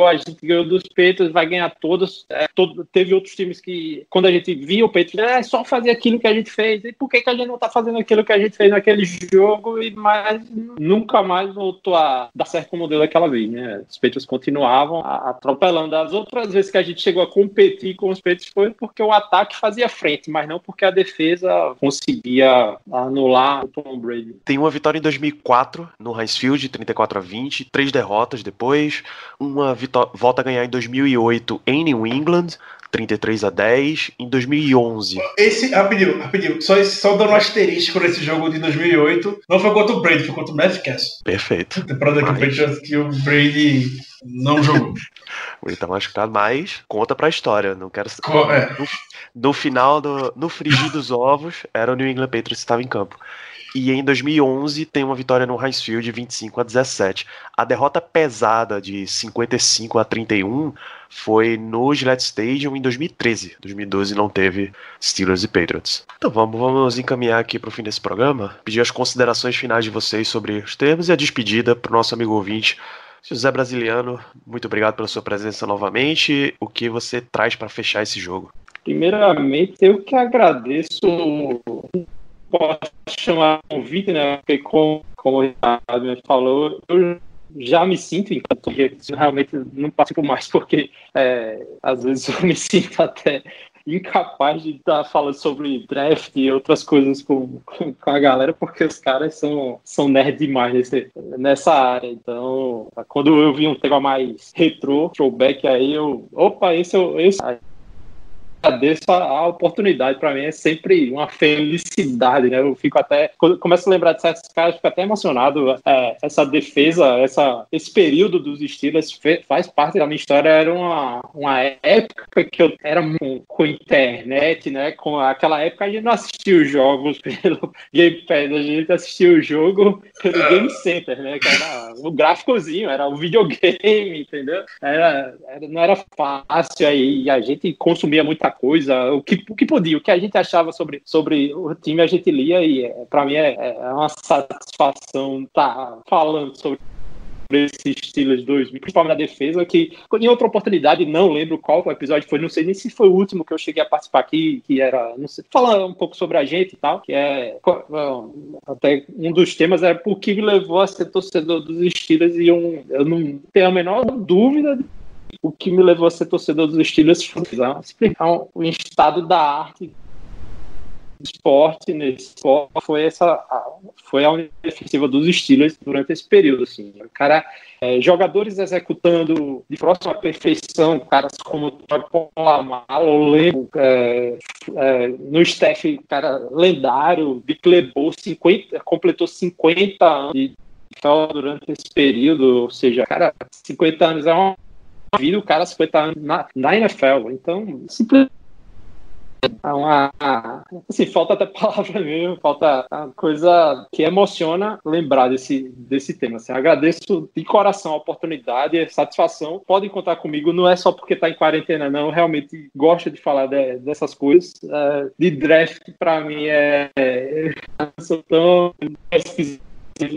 a gente ganhou dos Peitos, vai ganhar todas. É, todo, teve outros times que, quando a gente via o Peitos, é só fazer aquilo que a gente fez. E por que, que a gente não tá fazendo aquilo que a gente fez naquele jogo? E mais nunca mais voltou a dar certo como deu daquela vez, né? Os Peitos continuavam atropelando. As outras vezes que a gente chegou a competir com os Peitos foi porque o ataque fazia frente, mas não porque a defesa conseguia anular o Tom Brady. Tem uma vitória em 2004 no Heinz Field, 34 a 20, três derrotas depois, uma volta a ganhar em 2008 em New England, 33 a 10 em 2011. Esse, rapidinho, rapidinho, só, só dando um asterisco nesse jogo de 2008, não foi contra o Brady, foi contra o Matt Cass. Perfeito. Temporada mas... que, que o Brady não jogou. Ele tá machucado, mas conta pra história. Não quero. É. No, no, final, do, no frigir dos ovos, era o New England Patriots que estava em campo. E em 2011 tem uma vitória no Heinz Field 25 a 17. A derrota pesada de 55 a 31 foi no Gillette Stadium em 2013. 2012 não teve Steelers e Patriots. Então vamos, vamos encaminhar aqui para o fim desse programa. Pedir as considerações finais de vocês sobre os termos e a despedida para o nosso amigo ouvinte. José Brasiliano, muito obrigado pela sua presença novamente. O que você traz para fechar esse jogo? Primeiramente, eu que agradeço posso chamar convite, né? Porque como, como o Ricardo falou, eu já me sinto em cantoria, realmente não participo mais, porque é, às vezes eu me sinto até incapaz de estar falando sobre draft e outras coisas com, com a galera, porque os caras são, são nerd demais nesse, nessa área. Então, quando eu vi um tema mais retrô, throwback, aí eu. Opa, esse, esse agradeço a, a oportunidade. Para mim é sempre uma felicidade, né? Eu fico até. Quando começo a lembrar de certos caras, fico até emocionado. É, essa defesa, essa, esse período dos Steelers faz parte da minha história. Era uma, uma época que eu era com, com internet, né? Com aquela época a gente não assistia os jogos pelo Game Pass, a gente assistia o jogo pelo Game Center, né? Que era o gráficozinho, era o videogame, entendeu? Era, era, não era fácil aí, a gente consumia muita coisa, o que, o que podia, o que a gente achava sobre, sobre o time, a gente lia e é, para mim é, é, uma satisfação estar tá falando sobre esse estilo de 2000, principalmente na defesa, que em outra oportunidade, não lembro qual episódio foi, não sei nem se foi o último que eu cheguei a participar aqui, que era, não sei, falar um pouco sobre a gente e tal, que é, até um dos temas era por que levou a ser torcedor dos Steelers e um, eu não tenho a menor dúvida o que me levou a ser torcedor dos Steelers foi explicar o estado da arte do esporte nesse esporte. Foi essa foi a defensiva dos Steelers durante esse período assim. O cara é, jogadores executando de próxima perfeição caras como o lembro é, é, no staff cara lendário de Clebo 50 completou 50 anos de durante esse período, ou seja, cara, 50 anos é uma vida o cara 50 anos na, na NFL. Então, simplesmente é uma, assim, falta até palavra mesmo, falta coisa que emociona lembrar desse, desse tema. Assim, agradeço de coração a oportunidade, a satisfação. Podem contar comigo, não é só porque está em quarentena, não. Eu realmente gosto de falar de, dessas coisas. É, de draft, para mim, é, é. Sou tão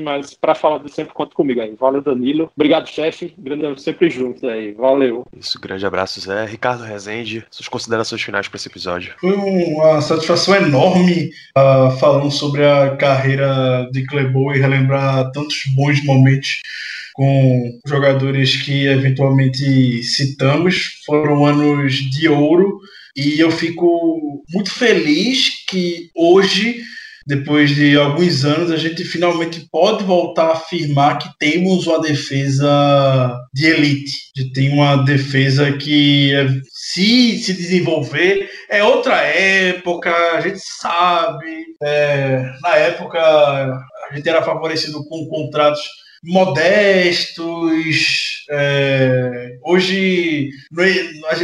mas para falar de sempre conta comigo aí. Valeu, Danilo. Obrigado, chefe. Grande sempre juntos aí. Valeu. Isso, grande abraço, Zé. Ricardo Rezende, suas considerações finais para esse episódio. Foi uma satisfação enorme uh, falando sobre a carreira de Clebo e relembrar tantos bons momentos com jogadores que eventualmente citamos. Foram anos de ouro e eu fico muito feliz que hoje depois de alguns anos, a gente finalmente pode voltar a afirmar que temos uma defesa de elite, de tem uma defesa que se se desenvolver é outra época, a gente sabe. É, na época a gente era favorecido com contratos modestos. É, hoje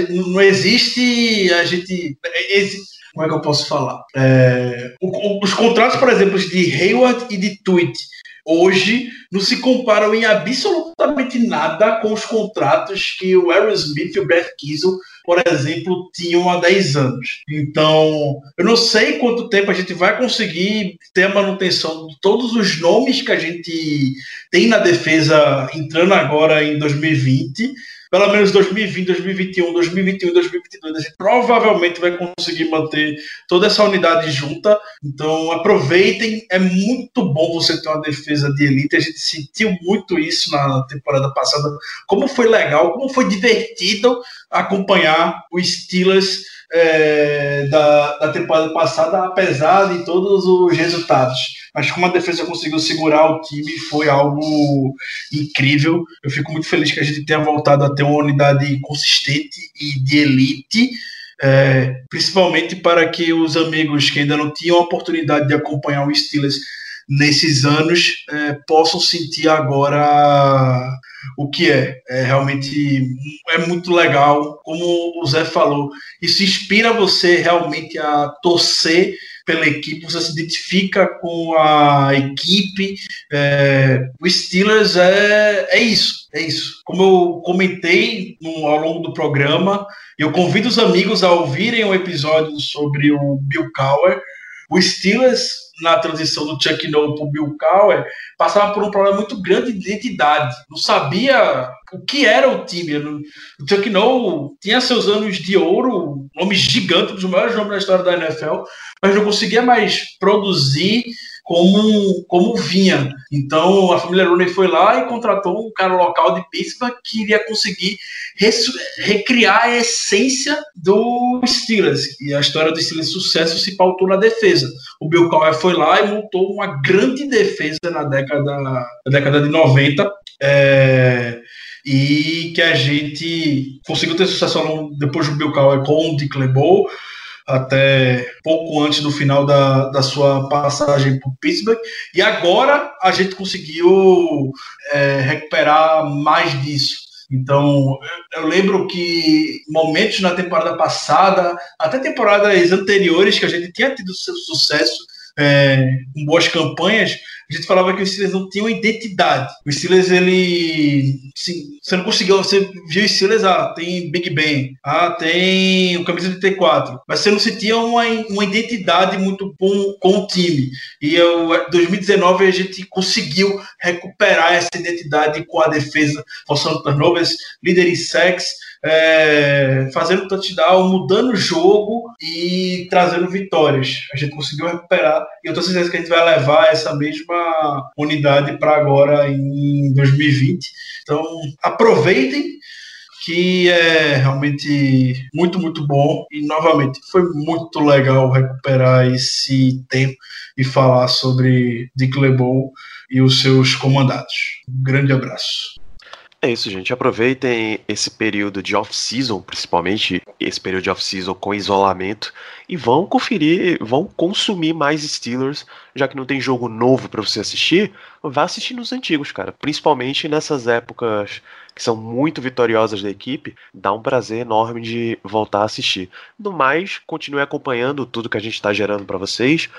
não, não, existe a gente. Existe, como é que eu posso falar? É, os contratos, por exemplo, de Hayward e de Tweet hoje não se comparam em absolutamente nada com os contratos que o Aaron Smith e o Brett Kiesel, por exemplo, tinham há 10 anos. Então, eu não sei quanto tempo a gente vai conseguir ter a manutenção de todos os nomes que a gente tem na defesa entrando agora em 2020 pelo menos 2020, 2021, 2021 2022, a gente provavelmente vai conseguir manter toda essa unidade junta. Então, aproveitem. É muito bom você ter uma defesa de elite. A gente sentiu muito isso na temporada passada. Como foi legal, como foi divertido acompanhar o Steelers é, da, da temporada passada, apesar de todos os resultados. Mas como a defesa conseguiu segurar o time, foi algo incrível. Eu fico muito feliz que a gente tenha voltado a ter uma unidade consistente e de elite. É, principalmente para que os amigos que ainda não tinham a oportunidade de acompanhar o Steelers nesses anos é, possam sentir agora o que é. É realmente é muito legal, como o Zé falou. Isso inspira você realmente a torcer pela equipe, você se identifica com a equipe. É, o Steelers é, é isso, é isso. Como eu comentei no, ao longo do programa, eu convido os amigos a ouvirem o um episódio sobre o Bill Cowher. O Steelers na transição do Chuck Noll para o Bill Cowher, passava por um problema muito grande de identidade. Não sabia o que era o time. O Chuck Noll tinha seus anos de ouro, nome gigante, um dos maiores nomes da história da NFL, mas não conseguia mais produzir como, como vinha. Então a família Rooney foi lá e contratou um cara local de Pittsburgh que iria conseguir recriar a essência do Steelers. E a história do Steelers de sucesso se pautou na defesa. O Bill Cowher foi lá e montou uma grande defesa na década, na década de 90. É, e que a gente conseguiu ter sucesso depois do Bill Cowher com o Dick LeBeau, até pouco antes do final da, da sua passagem por Pittsburgh. E agora a gente conseguiu é, recuperar mais disso. Então, eu lembro que momentos na temporada passada, até temporadas anteriores, que a gente tinha tido sucesso é, com boas campanhas, a gente falava que o Steelers não tinha uma identidade. O Steelers, ele. Sim, você não conseguiu. Você viu o Steelers, ah, tem Big Ben, ah, tem o camisa 34. Mas você não sentia uma, uma identidade muito com, com o time. E em 2019 a gente conseguiu recuperar essa identidade com a defesa, forçando turnovers, líder em sacks é, fazendo touchdown, mudando o jogo e trazendo vitórias. A gente conseguiu recuperar e eu tenho certeza que a gente vai levar essa mesma unidade para agora em 2020. Então, aproveitem que é realmente muito, muito bom. E novamente, foi muito legal recuperar esse tempo e falar sobre Dick LeBeau e os seus comandados. Um grande abraço. É isso, gente. Aproveitem esse período de off-season, principalmente esse período de off-season com isolamento, e vão conferir, vão consumir mais Steelers, já que não tem jogo novo para você assistir. Vá assistir nos antigos, cara. Principalmente nessas épocas que são muito vitoriosas da equipe, dá um prazer enorme de voltar a assistir. No mais, continue acompanhando tudo que a gente está gerando para vocês.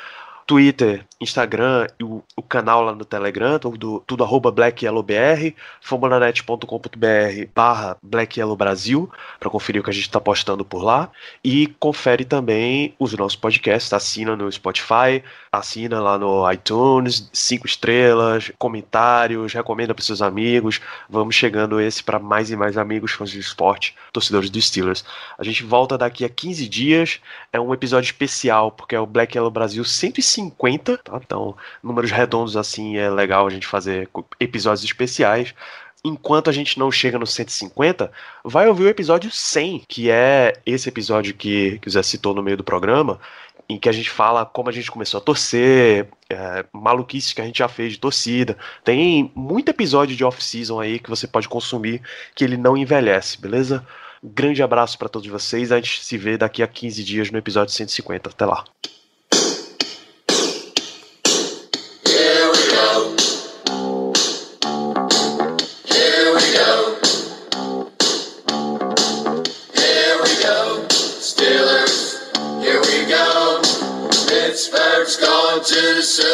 Twitter, Instagram e o, o, canal lá no Telegram, tudo, tudo arroba blackyellowbr, fambonanet.com.br barra blackyellowbrasil, para conferir o que a gente está postando por lá. E confere também os nossos podcasts, assina no Spotify, assina lá no iTunes, cinco estrelas, comentários, recomenda para seus amigos. Vamos chegando esse para mais e mais amigos, fãs de esporte, torcedores dos Steelers. A gente volta daqui a 15 dias. É um episódio especial, porque é o Black Yellow Brasil 150, tá? Então, números redondos assim é legal a gente fazer episódios especiais enquanto a gente não chega no 150, vai ouvir o episódio 100, que é esse episódio que, que o Zé citou no meio do programa, em que a gente fala como a gente começou a torcer, é, maluquices que a gente já fez de torcida. Tem muito episódio de off-season aí que você pode consumir que ele não envelhece, beleza? Grande abraço para todos vocês. A gente se vê daqui a 15 dias no episódio 150. Até lá. mountain